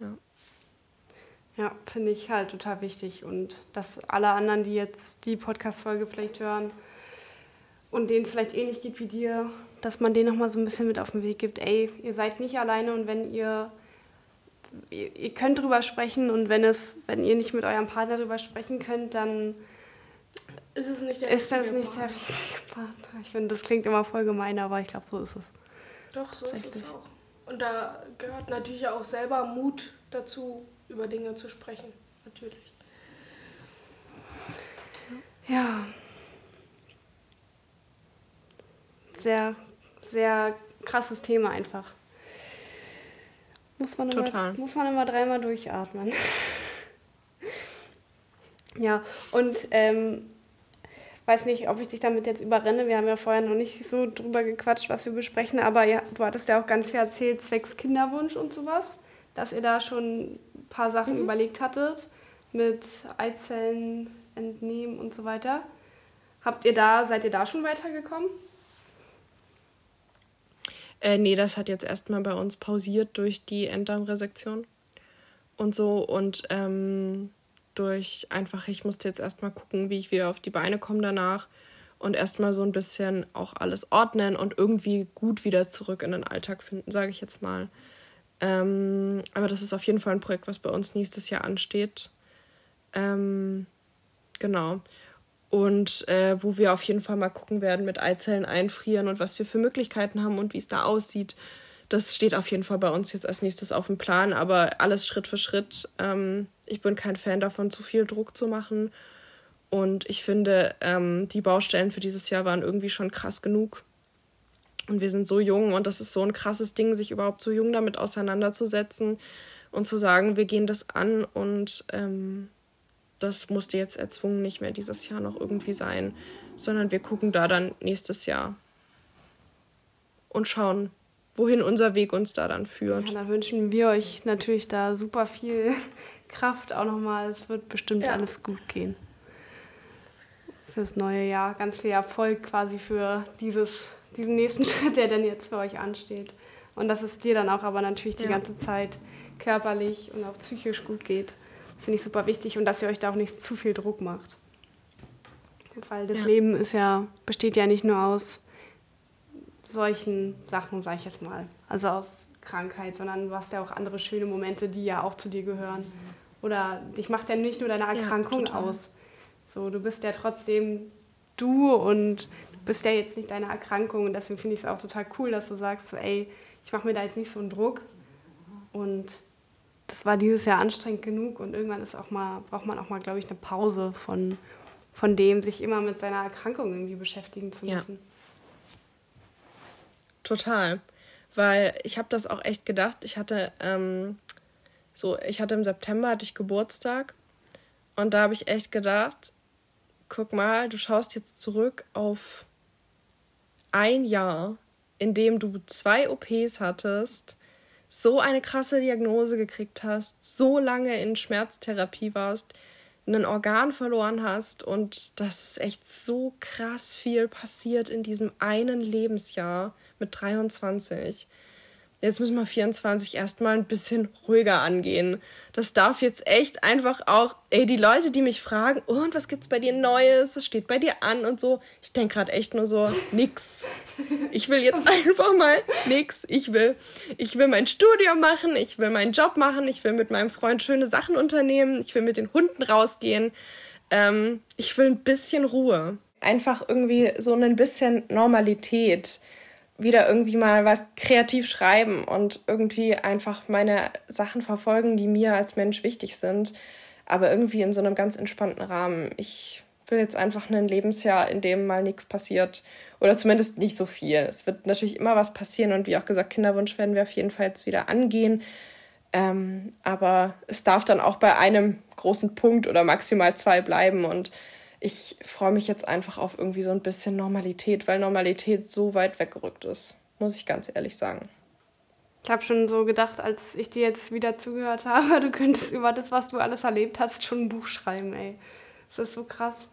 Speaker 1: Ja. Ja, finde ich halt total wichtig. Und dass alle anderen, die jetzt die Podcast-Folge vielleicht hören und denen es vielleicht ähnlich geht wie dir, dass man denen nochmal so ein bisschen mit auf den Weg gibt, ey, ihr seid nicht alleine und wenn ihr, ihr, ihr könnt drüber sprechen und wenn es, wenn ihr nicht mit eurem Partner drüber sprechen könnt, dann ist es nicht der ist das nicht Partner. der richtige Partner. Ich finde, das klingt immer voll gemein, aber ich glaube, so ist es.
Speaker 2: Doch, so ist es auch. Und da gehört natürlich auch selber Mut dazu, über Dinge zu sprechen. Natürlich.
Speaker 1: Ja. Sehr sehr krasses Thema einfach. Muss man, Total. Immer, muss man immer dreimal durchatmen. ja, und ähm, weiß nicht, ob ich dich damit jetzt überrenne. Wir haben ja vorher noch nicht so drüber gequatscht, was wir besprechen, aber ja, du hattest ja auch ganz viel erzählt, zwecks Kinderwunsch und sowas, dass ihr da schon ein paar Sachen mhm. überlegt hattet mit Eizellen entnehmen und so weiter. Habt ihr da, seid ihr da schon weitergekommen?
Speaker 3: Äh, nee, das hat jetzt erstmal bei uns pausiert durch die Enddarmresektion und so und ähm, durch einfach, ich musste jetzt erstmal gucken, wie ich wieder auf die Beine komme danach und erstmal so ein bisschen auch alles ordnen und irgendwie gut wieder zurück in den Alltag finden, sage ich jetzt mal. Ähm, aber das ist auf jeden Fall ein Projekt, was bei uns nächstes Jahr ansteht. Ähm, genau und äh, wo wir auf jeden Fall mal gucken werden mit Eizellen einfrieren und was wir für Möglichkeiten haben und wie es da aussieht. Das steht auf jeden Fall bei uns jetzt als nächstes auf dem Plan, aber alles Schritt für Schritt. Ähm, ich bin kein Fan davon, zu viel Druck zu machen. Und ich finde, ähm, die Baustellen für dieses Jahr waren irgendwie schon krass genug. Und wir sind so jung und das ist so ein krasses Ding, sich überhaupt so jung damit auseinanderzusetzen und zu sagen, wir gehen das an und ähm, das musste jetzt erzwungen nicht mehr dieses Jahr noch irgendwie sein, sondern wir gucken da dann nächstes Jahr und schauen, wohin unser Weg uns da dann führt.
Speaker 1: Ja, dann wünschen wir euch natürlich da super viel Kraft auch nochmal. Es wird bestimmt ja. alles gut gehen. Fürs neue Jahr. Ganz viel Erfolg quasi für dieses, diesen nächsten Schritt, der denn jetzt für euch ansteht. Und dass es dir dann auch aber natürlich die ja. ganze Zeit körperlich und auch psychisch gut geht. Das finde ich super wichtig und dass ihr euch da auch nicht zu viel Druck macht. Weil das ja. Leben ist ja, besteht ja nicht nur aus solchen Sachen, sage ich jetzt mal. Also aus Krankheit, sondern du hast ja auch andere schöne Momente, die ja auch zu dir gehören. Oder dich macht ja nicht nur deine Erkrankung ja, aus. So, du bist ja trotzdem du und du bist ja jetzt nicht deine Erkrankung. Und deswegen finde ich es auch total cool, dass du sagst, so, ey, ich mache mir da jetzt nicht so einen Druck. Und das war dieses Jahr anstrengend genug und irgendwann ist auch mal, braucht man auch mal, glaube ich, eine Pause von, von dem, sich immer mit seiner Erkrankung irgendwie beschäftigen zu müssen. Ja.
Speaker 3: Total. Weil ich habe das auch echt gedacht. Ich hatte ähm, so, ich hatte im September hatte ich Geburtstag und da habe ich echt gedacht, guck mal, du schaust jetzt zurück auf ein Jahr, in dem du zwei OPs hattest, so eine krasse Diagnose gekriegt hast, so lange in Schmerztherapie warst, ein Organ verloren hast und das ist echt so krass viel passiert in diesem einen Lebensjahr mit 23 jetzt müssen wir 24 erstmal ein bisschen ruhiger angehen. Das darf jetzt echt einfach auch, ey, die Leute, die mich fragen, oh, und was gibt's bei dir Neues? Was steht bei dir an und so? Ich denke gerade echt nur so, nix. Ich will jetzt einfach mal nix. Ich will, ich will mein Studium machen, ich will meinen Job machen, ich will mit meinem Freund schöne Sachen unternehmen, ich will mit den Hunden rausgehen. Ähm, ich will ein bisschen Ruhe. Einfach irgendwie so ein bisschen Normalität wieder irgendwie mal was kreativ schreiben und irgendwie einfach meine Sachen verfolgen, die mir als Mensch wichtig sind, aber irgendwie in so einem ganz entspannten Rahmen. Ich will jetzt einfach ein Lebensjahr, in dem mal nichts passiert oder zumindest nicht so viel. Es wird natürlich immer was passieren und wie auch gesagt, Kinderwunsch werden wir auf jeden Fall jetzt wieder angehen. Ähm, aber es darf dann auch bei einem großen Punkt oder maximal zwei bleiben und ich freue mich jetzt einfach auf irgendwie so ein bisschen Normalität, weil Normalität so weit weggerückt ist, muss ich ganz ehrlich sagen.
Speaker 1: Ich habe schon so gedacht, als ich dir jetzt wieder zugehört habe, du könntest über das, was du alles erlebt hast, schon ein Buch schreiben, ey. Das ist so krass.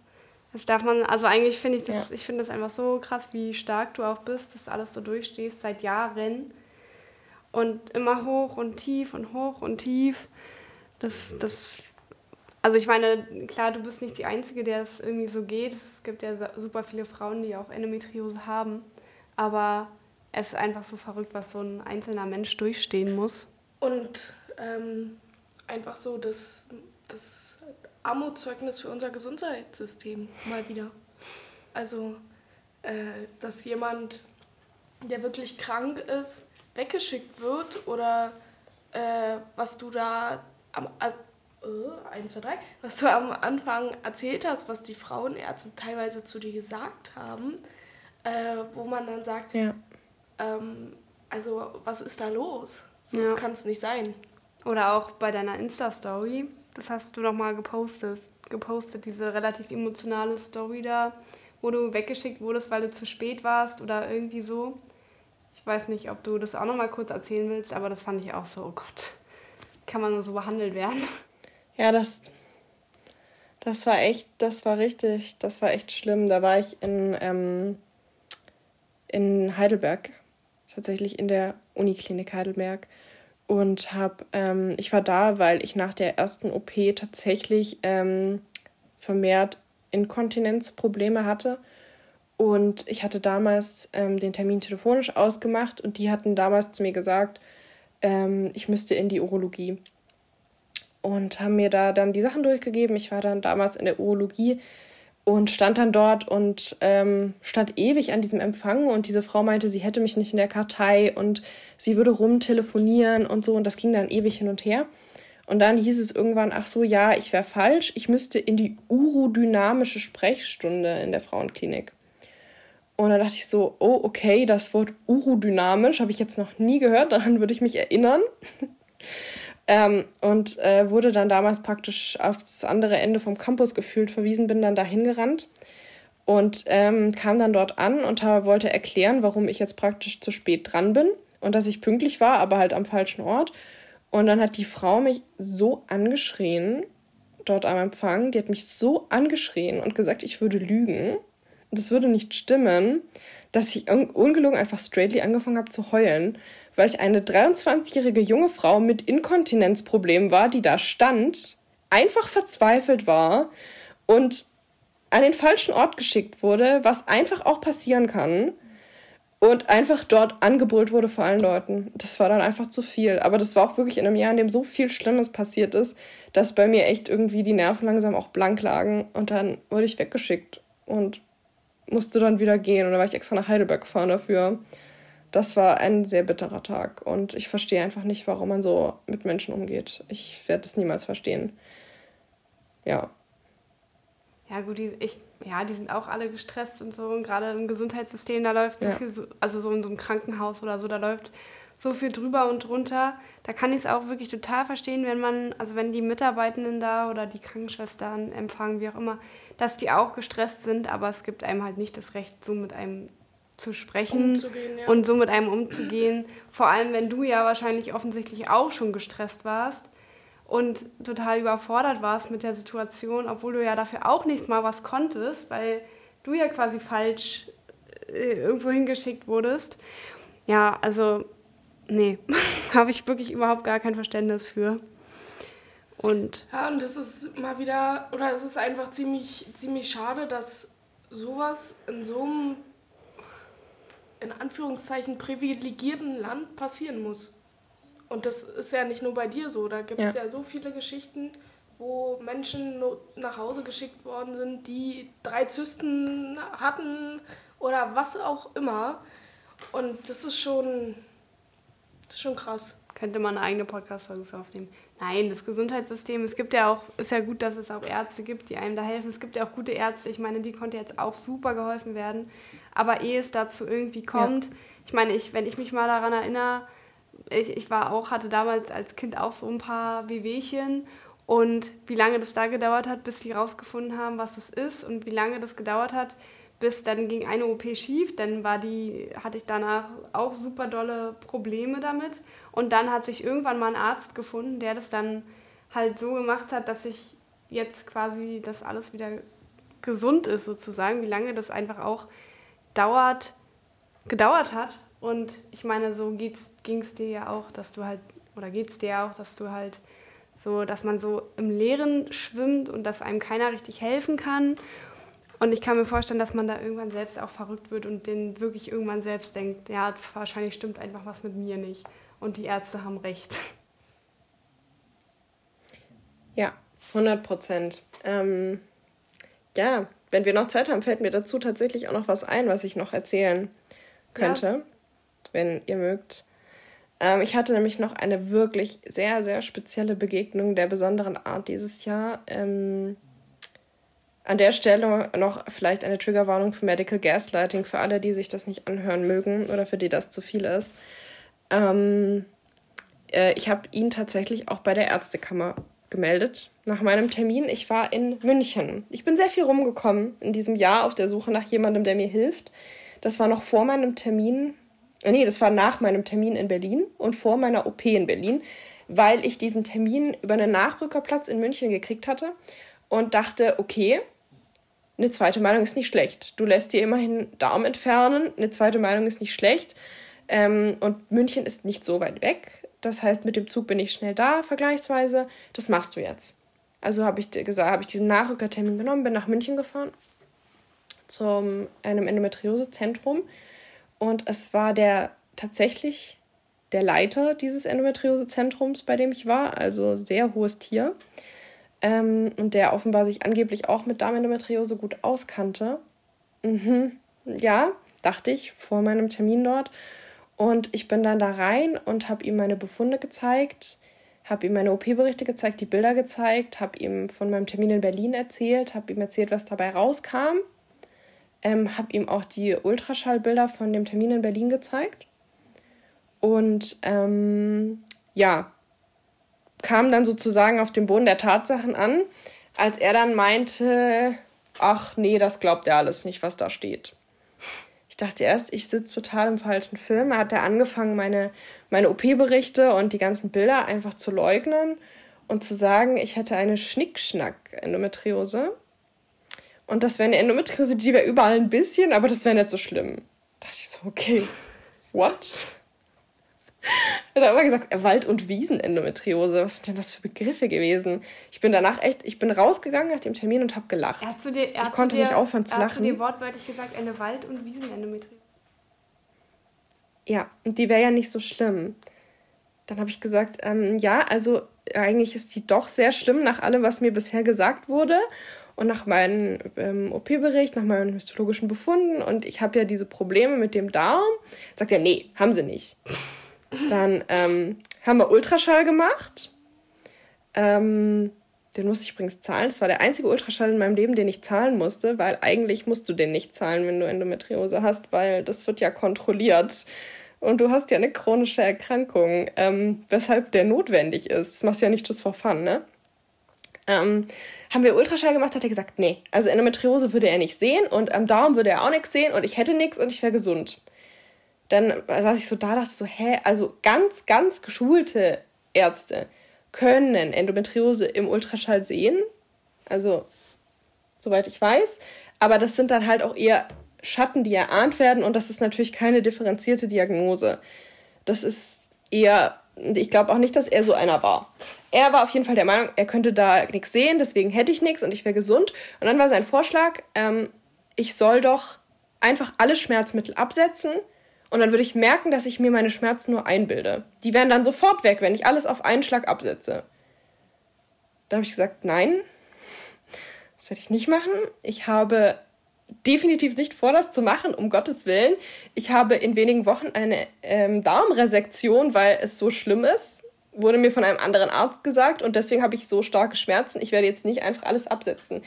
Speaker 1: Das darf man, also eigentlich finde ich das, ja. ich finde das einfach so krass, wie stark du auch bist, dass du alles so durchstehst seit Jahren. Und immer hoch und tief und hoch und tief. Das, das also ich meine, klar, du bist nicht die Einzige, der es irgendwie so geht. Es gibt ja super viele Frauen, die auch Endometriose haben. Aber es ist einfach so verrückt, was so ein einzelner Mensch durchstehen muss.
Speaker 2: Und ähm, einfach so das, das Armutszeugnis für unser Gesundheitssystem mal wieder. Also, äh, dass jemand, der wirklich krank ist, weggeschickt wird oder äh, was du da am, äh, 1, 2, 3, was du am Anfang erzählt hast, was die Frauenärzte teilweise zu dir gesagt haben, äh, wo man dann sagt, ja. ähm, also was ist da los? So, ja. Das kann es nicht sein.
Speaker 1: Oder auch bei deiner Insta-Story, das hast du noch mal gepostet, gepostet, diese relativ emotionale Story da, wo du weggeschickt wurdest, weil du zu spät warst oder irgendwie so. Ich weiß nicht, ob du das auch noch mal kurz erzählen willst, aber das fand ich auch so, oh Gott, kann man nur so behandelt werden.
Speaker 3: Ja, das, das war echt, das war richtig, das war echt schlimm. Da war ich in, ähm, in Heidelberg, tatsächlich in der Uniklinik Heidelberg. Und hab, ähm, ich war da, weil ich nach der ersten OP tatsächlich ähm, vermehrt Inkontinenzprobleme hatte. Und ich hatte damals ähm, den Termin telefonisch ausgemacht und die hatten damals zu mir gesagt, ähm, ich müsste in die Urologie und haben mir da dann die Sachen durchgegeben. Ich war dann damals in der Urologie und stand dann dort und ähm, stand ewig an diesem Empfang und diese Frau meinte, sie hätte mich nicht in der Kartei und sie würde rumtelefonieren und so und das ging dann ewig hin und her. Und dann hieß es irgendwann, ach so, ja, ich wäre falsch, ich müsste in die urodynamische Sprechstunde in der Frauenklinik. Und dann dachte ich so, oh, okay, das Wort urodynamisch habe ich jetzt noch nie gehört, daran würde ich mich erinnern. Ähm, und äh, wurde dann damals praktisch aufs andere Ende vom Campus gefühlt verwiesen, bin dann dahin gerannt und ähm, kam dann dort an und wollte erklären, warum ich jetzt praktisch zu spät dran bin und dass ich pünktlich war, aber halt am falschen Ort. Und dann hat die Frau mich so angeschrien, dort am Empfang, die hat mich so angeschrien und gesagt, ich würde lügen. Das würde nicht stimmen, dass ich ungelogen einfach straightly angefangen habe zu heulen, weil ich eine 23-jährige junge Frau mit Inkontinenzproblemen war, die da stand, einfach verzweifelt war und an den falschen Ort geschickt wurde, was einfach auch passieren kann und einfach dort angebrüllt wurde vor allen Leuten. Das war dann einfach zu viel. Aber das war auch wirklich in einem Jahr, in dem so viel Schlimmes passiert ist, dass bei mir echt irgendwie die Nerven langsam auch blank lagen. Und dann wurde ich weggeschickt und musste dann wieder gehen. Und dann war ich extra nach Heidelberg gefahren dafür. Das war ein sehr bitterer Tag. Und ich verstehe einfach nicht, warum man so mit Menschen umgeht. Ich werde es niemals verstehen. Ja.
Speaker 1: Ja, gut, ich ja, die sind auch alle gestresst und so. Und gerade im Gesundheitssystem, da läuft so ja. viel, also so in so einem Krankenhaus oder so, da läuft so viel drüber und drunter. Da kann ich es auch wirklich total verstehen, wenn man, also wenn die Mitarbeitenden da oder die Krankenschwestern empfangen, wie auch immer, dass die auch gestresst sind, aber es gibt einem halt nicht das Recht, so mit einem zu sprechen ja. und so mit einem umzugehen. Vor allem, wenn du ja wahrscheinlich offensichtlich auch schon gestresst warst und total überfordert warst mit der Situation, obwohl du ja dafür auch nicht mal was konntest, weil du ja quasi falsch äh, irgendwo hingeschickt wurdest. Ja, also nee, habe ich wirklich überhaupt gar kein Verständnis für. Und
Speaker 2: ja, und es ist mal wieder, oder es ist einfach ziemlich, ziemlich schade, dass sowas in so einem, in Anführungszeichen, privilegierten Land passieren muss. Und das ist ja nicht nur bei dir so. Da gibt es ja. ja so viele Geschichten, wo Menschen nach Hause geschickt worden sind, die drei Zysten hatten oder was auch immer. Und das ist schon, das ist schon krass.
Speaker 1: Könnte man eine eigene Podcast-Folge für aufnehmen. Nein, das Gesundheitssystem, es gibt ja auch, ist ja gut, dass es auch Ärzte gibt, die einem da helfen. Es gibt ja auch gute Ärzte. Ich meine, die konnte jetzt auch super geholfen werden. Aber ehe es dazu irgendwie kommt, ja. ich meine, ich, wenn ich mich mal daran erinnere, ich, ich war auch, hatte damals als Kind auch so ein paar Wehwehchen und wie lange das da gedauert hat, bis die rausgefunden haben, was es ist und wie lange das gedauert hat, bis dann ging eine OP schief, dann war die, hatte ich danach auch super dolle Probleme damit und dann hat sich irgendwann mal ein Arzt gefunden, der das dann halt so gemacht hat, dass ich jetzt quasi das alles wieder gesund ist sozusagen, wie lange das einfach auch dauert, gedauert hat und ich meine, so ging es dir ja auch, dass du halt, oder geht es dir auch, dass du halt so, dass man so im Leeren schwimmt und dass einem keiner richtig helfen kann. Und ich kann mir vorstellen, dass man da irgendwann selbst auch verrückt wird und den wirklich irgendwann selbst denkt, ja, wahrscheinlich stimmt einfach was mit mir nicht. Und die Ärzte haben recht.
Speaker 3: Ja, 100 Prozent. Ähm, ja, wenn wir noch Zeit haben, fällt mir dazu tatsächlich auch noch was ein, was ich noch erzählen könnte. Ja wenn ihr mögt. Ähm, ich hatte nämlich noch eine wirklich sehr, sehr spezielle Begegnung der besonderen Art dieses Jahr. Ähm, an der Stelle noch vielleicht eine Triggerwarnung für Medical Gaslighting für alle, die sich das nicht anhören mögen oder für die das zu viel ist. Ähm, äh, ich habe ihn tatsächlich auch bei der Ärztekammer gemeldet nach meinem Termin. Ich war in München. Ich bin sehr viel rumgekommen in diesem Jahr auf der Suche nach jemandem, der mir hilft. Das war noch vor meinem Termin äh, nee, das war nach meinem Termin in Berlin und vor meiner OP in Berlin, weil ich diesen Termin über einen Nachrückerplatz in München gekriegt hatte und dachte, okay, eine zweite Meinung ist nicht schlecht. Du lässt dir immerhin Darm entfernen, eine zweite Meinung ist nicht schlecht. Ähm, und München ist nicht so weit weg. Das heißt, mit dem Zug bin ich schnell da, vergleichsweise. Das machst du jetzt. Also habe ich gesagt, habe ich diesen Nachrückertermin genommen, bin nach München gefahren zu einem Endometriosezentrum und es war der tatsächlich der Leiter dieses Endometriosezentrums, bei dem ich war, also sehr hohes Tier. Ähm, und der offenbar sich angeblich auch mit Darmendometriose gut auskannte. Mhm. Ja, dachte ich vor meinem Termin dort. Und ich bin dann da rein und habe ihm meine Befunde gezeigt, habe ihm meine OP-Berichte gezeigt, die Bilder gezeigt, habe ihm von meinem Termin in Berlin erzählt, habe ihm erzählt, was dabei rauskam ähm, habe ihm auch die Ultraschallbilder von dem Termin in Berlin gezeigt. Und ähm, ja, kam dann sozusagen auf den Boden der Tatsachen an, als er dann meinte, ach nee, das glaubt er alles nicht, was da steht. Ich Ich dachte erst, ich sitze total im falschen Film. Er hat da angefangen, meine, meine OP-Berichte und die ganzen Bilder einfach zu leugnen und zu sagen, ich hätte eine Schnickschnack-Endometriose. Und das wäre eine Endometriose, die wäre überall ein bisschen, aber das wäre nicht so schlimm. Da dachte ich so, okay, what? Er hat immer gesagt, Wald- und Wiesen-Endometriose. Was sind denn das für Begriffe gewesen? Ich bin danach echt, ich bin rausgegangen nach dem Termin und habe gelacht. Er hat zu dir, ich konnte
Speaker 1: dir, nicht aufhören zu lachen. Er hat zu dir wortwörtlich gesagt, eine Wald- und Wiesen-Endometriose.
Speaker 3: Ja, und die wäre ja nicht so schlimm. Dann habe ich gesagt, ähm, ja, also eigentlich ist die doch sehr schlimm nach allem, was mir bisher gesagt wurde und nach meinem ähm, OP-Bericht, nach meinen histologischen Befunden und ich habe ja diese Probleme mit dem Darm. Sagt er, nee, haben sie nicht. Dann ähm, haben wir Ultraschall gemacht. Ähm, den musste ich übrigens zahlen. Das war der einzige Ultraschall in meinem Leben, den ich zahlen musste, weil eigentlich musst du den nicht zahlen, wenn du Endometriose hast, weil das wird ja kontrolliert. Und du hast ja eine chronische Erkrankung, ähm, weshalb der notwendig ist. Das machst ja nicht just for fun, ne? Ähm, haben wir Ultraschall gemacht, hat er gesagt, nee. Also Endometriose würde er nicht sehen und am Darm würde er auch nichts sehen und ich hätte nichts und ich wäre gesund. Dann saß ich so da, dachte so, hä, also ganz, ganz geschulte Ärzte können Endometriose im Ultraschall sehen. Also, soweit ich weiß. Aber das sind dann halt auch eher Schatten, die erahnt werden und das ist natürlich keine differenzierte Diagnose. Das ist eher, ich glaube auch nicht, dass er so einer war. Er war auf jeden Fall der Meinung, er könnte da nichts sehen, deswegen hätte ich nichts und ich wäre gesund. Und dann war sein Vorschlag, ähm, ich soll doch einfach alle Schmerzmittel absetzen und dann würde ich merken, dass ich mir meine Schmerzen nur einbilde. Die wären dann sofort weg, wenn ich alles auf einen Schlag absetze. Da habe ich gesagt, nein, das werde ich nicht machen. Ich habe definitiv nicht vor, das zu machen, um Gottes Willen. Ich habe in wenigen Wochen eine ähm, Darmresektion, weil es so schlimm ist. Wurde mir von einem anderen Arzt gesagt und deswegen habe ich so starke Schmerzen. Ich werde jetzt nicht einfach alles absetzen.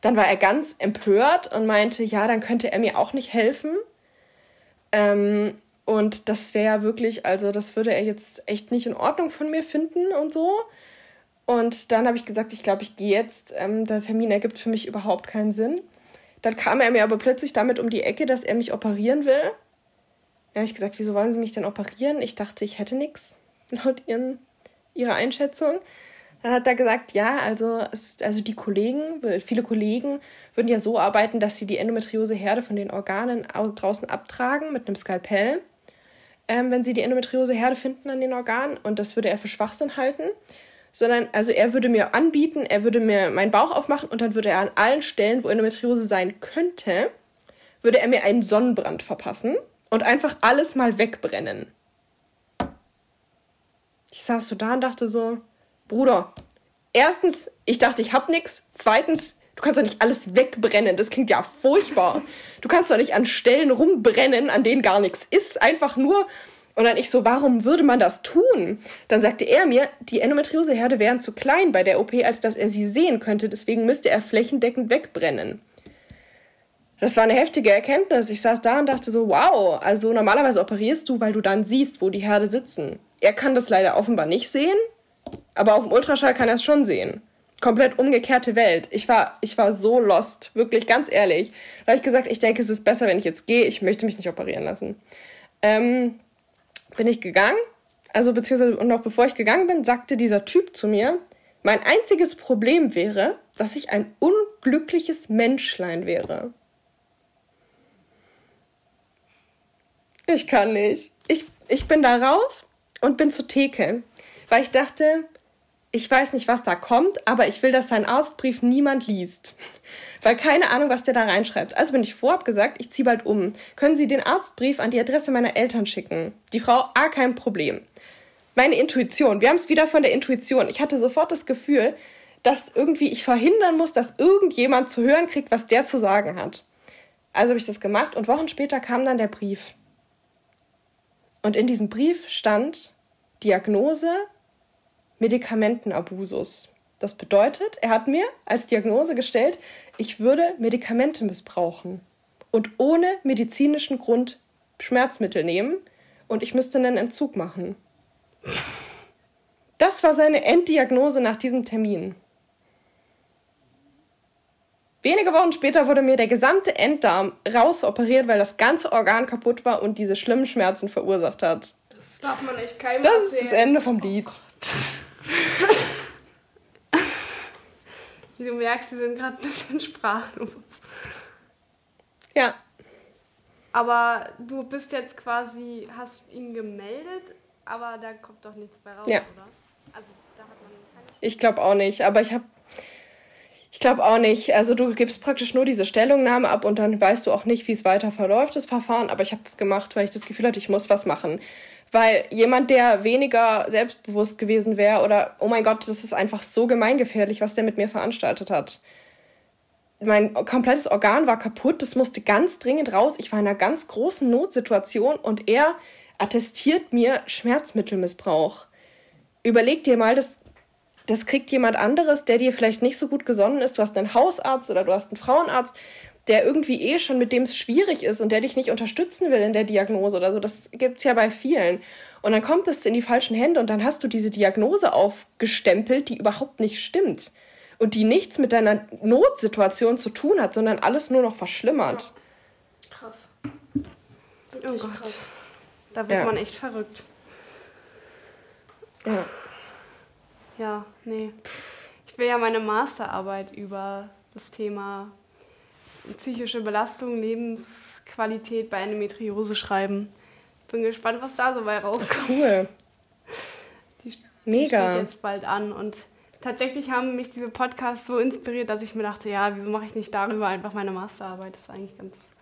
Speaker 3: Dann war er ganz empört und meinte, ja, dann könnte er mir auch nicht helfen. Ähm, und das wäre ja wirklich, also das würde er jetzt echt nicht in Ordnung von mir finden und so. Und dann habe ich gesagt, ich glaube, ich gehe jetzt. Ähm, der Termin ergibt für mich überhaupt keinen Sinn. Dann kam er mir aber plötzlich damit um die Ecke, dass er mich operieren will. Da ich gesagt, wieso wollen Sie mich denn operieren? Ich dachte, ich hätte nichts, laut ihren, ihrer Einschätzung. Dann hat er gesagt, ja, also, also die Kollegen, viele Kollegen würden ja so arbeiten, dass sie die Endometrioseherde von den Organen draußen abtragen mit einem Skalpell, ähm, wenn sie die Endometrioseherde finden an den Organen. Und das würde er für Schwachsinn halten sondern also er würde mir anbieten, er würde mir meinen Bauch aufmachen und dann würde er an allen Stellen, wo Endometriose sein könnte, würde er mir einen Sonnenbrand verpassen und einfach alles mal wegbrennen. Ich saß so da und dachte so, Bruder, erstens, ich dachte, ich hab nix. Zweitens, du kannst doch nicht alles wegbrennen. Das klingt ja furchtbar. Du kannst doch nicht an Stellen rumbrennen, an denen gar nichts ist. Einfach nur, und dann ich so, warum würde man das tun? Dann sagte er mir, die Endometrioseherde wären zu klein bei der OP, als dass er sie sehen könnte. Deswegen müsste er flächendeckend wegbrennen. Das war eine heftige Erkenntnis. Ich saß da und dachte so, wow, also normalerweise operierst du, weil du dann siehst, wo die Herde sitzen. Er kann das leider offenbar nicht sehen, aber auf dem Ultraschall kann er es schon sehen. Komplett umgekehrte Welt. Ich war, ich war so lost, wirklich ganz ehrlich. Da habe ich gesagt, ich denke, es ist besser, wenn ich jetzt gehe. Ich möchte mich nicht operieren lassen. Ähm, bin ich gegangen, also beziehungsweise und noch bevor ich gegangen bin, sagte dieser Typ zu mir, mein einziges Problem wäre, dass ich ein unglückliches Menschlein wäre. Ich kann nicht. Ich, ich bin da raus und bin zur Theke, weil ich dachte, ich weiß nicht, was da kommt, aber ich will, dass sein Arztbrief niemand liest. Weil keine Ahnung, was der da reinschreibt. Also bin ich vorab gesagt, ich ziehe bald um. Können Sie den Arztbrief an die Adresse meiner Eltern schicken? Die Frau, ah, kein Problem. Meine Intuition, wir haben es wieder von der Intuition. Ich hatte sofort das Gefühl, dass irgendwie ich verhindern muss, dass irgendjemand zu hören kriegt, was der zu sagen hat. Also habe ich das gemacht und Wochen später kam dann der Brief. Und in diesem Brief stand Diagnose Medikamentenabusus. Das bedeutet, er hat mir als Diagnose gestellt, ich würde Medikamente missbrauchen und ohne medizinischen Grund Schmerzmittel nehmen und ich müsste einen Entzug machen. Das war seine Enddiagnose nach diesem Termin. Wenige Wochen später wurde mir der gesamte Enddarm rausoperiert, weil das ganze Organ kaputt war und diese schlimmen Schmerzen verursacht hat.
Speaker 2: Das darf man echt keinem
Speaker 3: Das
Speaker 2: erzählen.
Speaker 3: ist das Ende vom Lied.
Speaker 1: Wie du merkst, wir sind gerade ein bisschen sprachlos.
Speaker 3: Ja,
Speaker 1: Aber du bist jetzt quasi, hast ihn gemeldet, aber da kommt doch nichts bei raus,
Speaker 3: Ja.
Speaker 1: oder? Also da hat man keine
Speaker 3: ich glaube auch nicht. Aber ich habe. Ich glaube auch nicht. Also du gibst praktisch nur diese Stellungnahme ab und dann weißt du auch nicht, wie es weiter verläuft, das Verfahren. Aber ich habe das gemacht, weil ich das Gefühl hatte, ich muss was machen. Weil jemand, der weniger selbstbewusst gewesen wäre oder, oh mein Gott, das ist einfach so gemeingefährlich, was der mit mir veranstaltet hat. Mein komplettes Organ war kaputt, das musste ganz dringend raus. Ich war in einer ganz großen Notsituation und er attestiert mir Schmerzmittelmissbrauch. Überleg dir mal, das, das kriegt jemand anderes, der dir vielleicht nicht so gut gesonnen ist. Du hast einen Hausarzt oder du hast einen Frauenarzt, der irgendwie eh schon mit dem es schwierig ist und der dich nicht unterstützen will in der Diagnose oder so. Das gibt es ja bei vielen. Und dann kommt es in die falschen Hände und dann hast du diese Diagnose aufgestempelt, die überhaupt nicht stimmt. Und die nichts mit deiner Notsituation zu tun hat, sondern alles nur noch verschlimmert.
Speaker 2: Krass.
Speaker 1: Oh
Speaker 2: Wirklich
Speaker 1: Gott.
Speaker 2: krass.
Speaker 1: Da wird
Speaker 3: Ja.
Speaker 1: man echt verrückt.
Speaker 3: Ja.
Speaker 1: Ja, nee. Ich will ja meine Masterarbeit über das Thema psychische Belastung, Lebensqualität bei Endometriose schreiben. Bin gespannt, was da so bei rauskommt.
Speaker 3: Cool.
Speaker 1: Die, die
Speaker 3: Mega.
Speaker 1: steht jetzt bald an. Und tatsächlich haben mich diese Podcasts so inspiriert, dass ich mir dachte, ja, wieso mache ich nicht darüber einfach meine Masterarbeit? Das ist eigentlich ganz,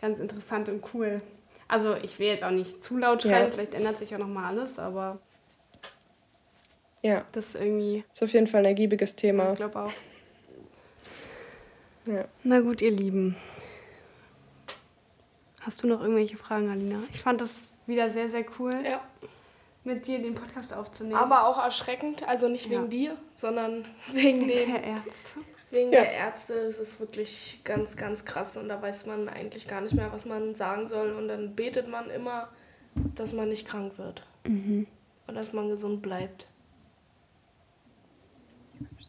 Speaker 1: ganz interessant und cool. Also ich will jetzt auch nicht zu laut schreien,
Speaker 3: Ja.
Speaker 1: vielleicht ändert sich ja nochmal alles, aber
Speaker 3: Ja,
Speaker 1: das ist irgendwie,
Speaker 3: ist auf jeden Fall ein ergiebiges Thema.
Speaker 1: ich glaube auch.
Speaker 3: Ja.
Speaker 1: Na gut, ihr Lieben. Hast du noch irgendwelche Fragen, Alina? Ich fand das wieder sehr, sehr cool,
Speaker 2: Ja.
Speaker 1: mit dir den Podcast aufzunehmen.
Speaker 2: Aber auch erschreckend, also nicht
Speaker 1: Ja.
Speaker 2: wegen dir, sondern wegen den
Speaker 1: der Ärzte.
Speaker 2: Wegen
Speaker 3: Ja.
Speaker 2: der Ärzte ist es wirklich ganz, ganz krass und da weiß man eigentlich gar nicht mehr, was man sagen soll und dann betet man immer, dass man nicht krank wird und dass man gesund bleibt.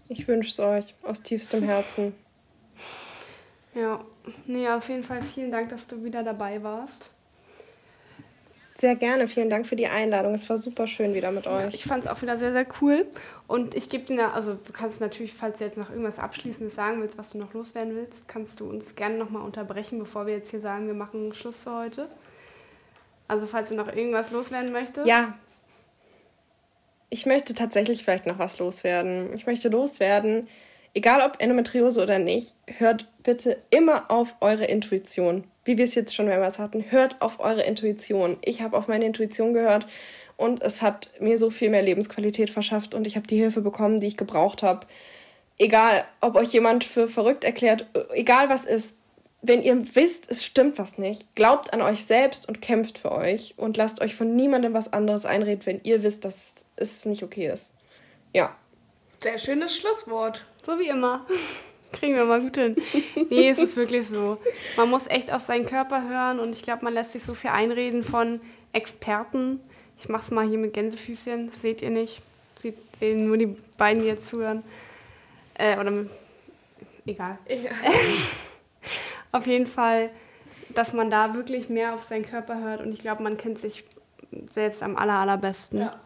Speaker 3: Ich wünsche es euch aus tiefstem Herzen.
Speaker 1: Ja, nee, auf jeden Fall vielen Dank, dass du wieder dabei warst.
Speaker 3: Sehr gerne. Vielen Dank für die Einladung. Es war super schön wieder mit
Speaker 1: Ja,
Speaker 3: euch.
Speaker 1: ich fand es auch wieder sehr, sehr cool. Und ich gebe dir, also du kannst natürlich, falls du jetzt noch irgendwas Abschließendes sagen willst, was du noch loswerden willst, kannst du uns gerne nochmal unterbrechen, bevor wir jetzt hier sagen, wir machen Schluss für heute. Also falls du noch irgendwas loswerden möchtest.
Speaker 3: Ja. Ich möchte tatsächlich vielleicht noch was loswerden. Ich möchte loswerden, egal ob Endometriose oder nicht, hört bitte immer auf eure Intuition. Wie wir es jetzt schon mehrmals hatten, hört auf eure Intuition. Ich habe auf meine Intuition gehört und es hat mir so viel mehr Lebensqualität verschafft und ich habe die Hilfe bekommen, die ich gebraucht habe. Egal, ob euch jemand für verrückt erklärt, egal was ist, wenn ihr wisst, es stimmt was nicht, glaubt an euch selbst und kämpft für euch und lasst euch von niemandem was anderes einreden, wenn ihr wisst, dass es nicht okay ist. Ja.
Speaker 2: Sehr schönes Schlusswort.
Speaker 1: So wie immer. Kriegen wir mal gut hin. Nee, es ist wirklich so. Man muss echt auf seinen Körper hören und ich glaube, man lässt sich so viel einreden von Experten. Ich mache es mal hier mit Gänsefüßchen, das seht ihr nicht. Sie sehen nur die beiden, die jetzt zuhören. Äh, oder mit, egal. Auf jeden Fall, dass man da wirklich mehr auf seinen Körper hört und ich glaube, man kennt sich selbst am aller, allerbesten.
Speaker 2: ja.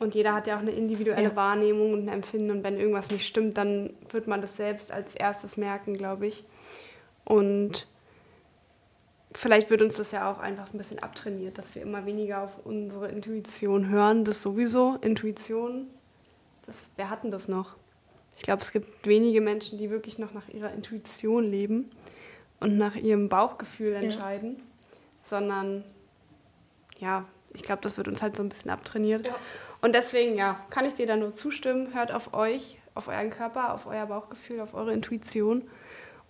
Speaker 1: Und jeder hat ja auch eine individuelle
Speaker 3: Ja.
Speaker 1: Wahrnehmung und ein Empfinden. Und wenn irgendwas nicht stimmt, dann wird man das selbst als erstes merken, glaube ich. Und vielleicht wird uns das ja auch einfach ein bisschen abtrainiert, dass wir immer weniger auf unsere Intuition hören. Das sowieso. Intuition, das, wer hat denn das noch? Ich glaube, es gibt wenige Menschen, die wirklich noch nach ihrer Intuition leben und nach ihrem Bauchgefühl entscheiden, sondern ja, ich glaube, das wird uns halt so ein bisschen abtrainiert.
Speaker 2: Ja.
Speaker 1: Und deswegen, ja, kann ich dir da nur zustimmen. Hört auf euch, auf euren Körper, auf euer Bauchgefühl, auf eure Intuition.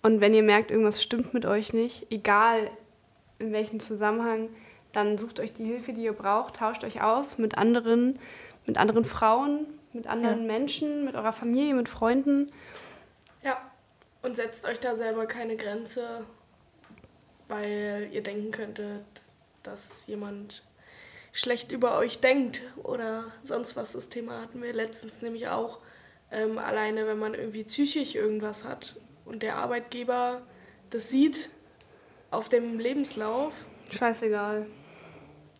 Speaker 1: Und wenn ihr merkt, irgendwas stimmt mit euch nicht, egal in welchem Zusammenhang, dann sucht euch die Hilfe, die ihr braucht, tauscht euch aus mit anderen, mit anderen Frauen, mit anderen
Speaker 3: Ja.
Speaker 1: Menschen, mit eurer Familie, mit Freunden.
Speaker 2: ja. Und setzt euch da selber keine Grenze, weil ihr denken könntet, dass jemand schlecht über euch denkt oder sonst was. Das Thema hatten wir letztens nämlich auch. Ähm, alleine, wenn man irgendwie psychisch irgendwas hat und der Arbeitgeber das sieht auf dem Lebenslauf,
Speaker 1: Scheißegal.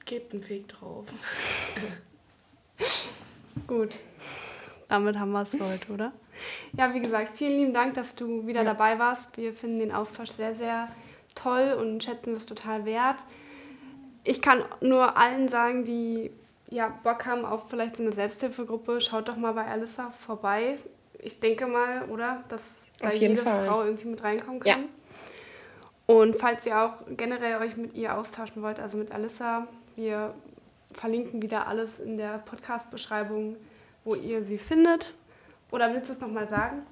Speaker 2: gebt einen Weg drauf.
Speaker 1: Gut. Damit haben wir es für heute, oder? Ja, wie gesagt, vielen lieben Dank, dass du wieder dabei warst. Wir finden den Austausch sehr, sehr toll und schätzen das total wert. Ich kann nur allen sagen, die ja, Bock haben auf vielleicht so eine Selbsthilfegruppe, schaut doch mal bei Alissa vorbei. Ich denke mal, oder? Dass da jede
Speaker 3: Fall.
Speaker 1: Frau irgendwie mit reinkommen
Speaker 3: Ja.
Speaker 1: kann. Und falls ihr auch generell euch mit ihr austauschen wollt, also mit Alissa, wir verlinken wieder alles in der Podcast-Beschreibung, wo ihr sie findet. Oder willst du es nochmal sagen?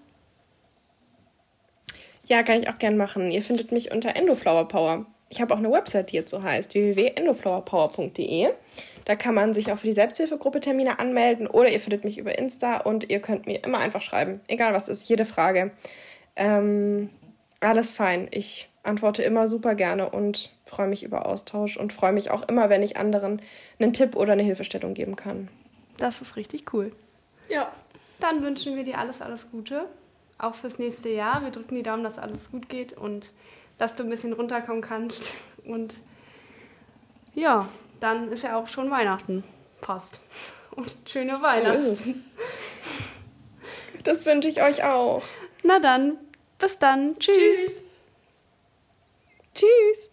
Speaker 3: Ja, kann ich auch gern machen. Ihr findet mich unter Endoflower Power. Ich habe auch eine Website, die jetzt so heißt, www.endoflowerpower.de. Da kann man sich auch für die Selbsthilfegruppe Termine anmelden oder ihr findet mich über Insta und ihr könnt mir immer einfach schreiben. Egal was ist, jede Frage. Ähm, alles fein. Ich antworte immer super gerne und freue mich über Austausch und freue mich auch immer, wenn ich anderen einen Tipp oder eine Hilfestellung geben kann.
Speaker 1: Das ist richtig cool.
Speaker 2: Ja,
Speaker 1: Dann wünschen wir dir alles, alles Gute. Auch fürs nächste Jahr. Wir drücken die Daumen, dass alles gut geht und dass du ein bisschen runterkommen kannst. Und ja, dann ist ja auch schon Weihnachten. Fast. Und schöne
Speaker 3: So
Speaker 1: Weihnachten.
Speaker 3: es. Das wünsche ich euch auch.
Speaker 1: Na dann, bis dann. Tschüss.
Speaker 2: tschüss.
Speaker 3: Tschüss.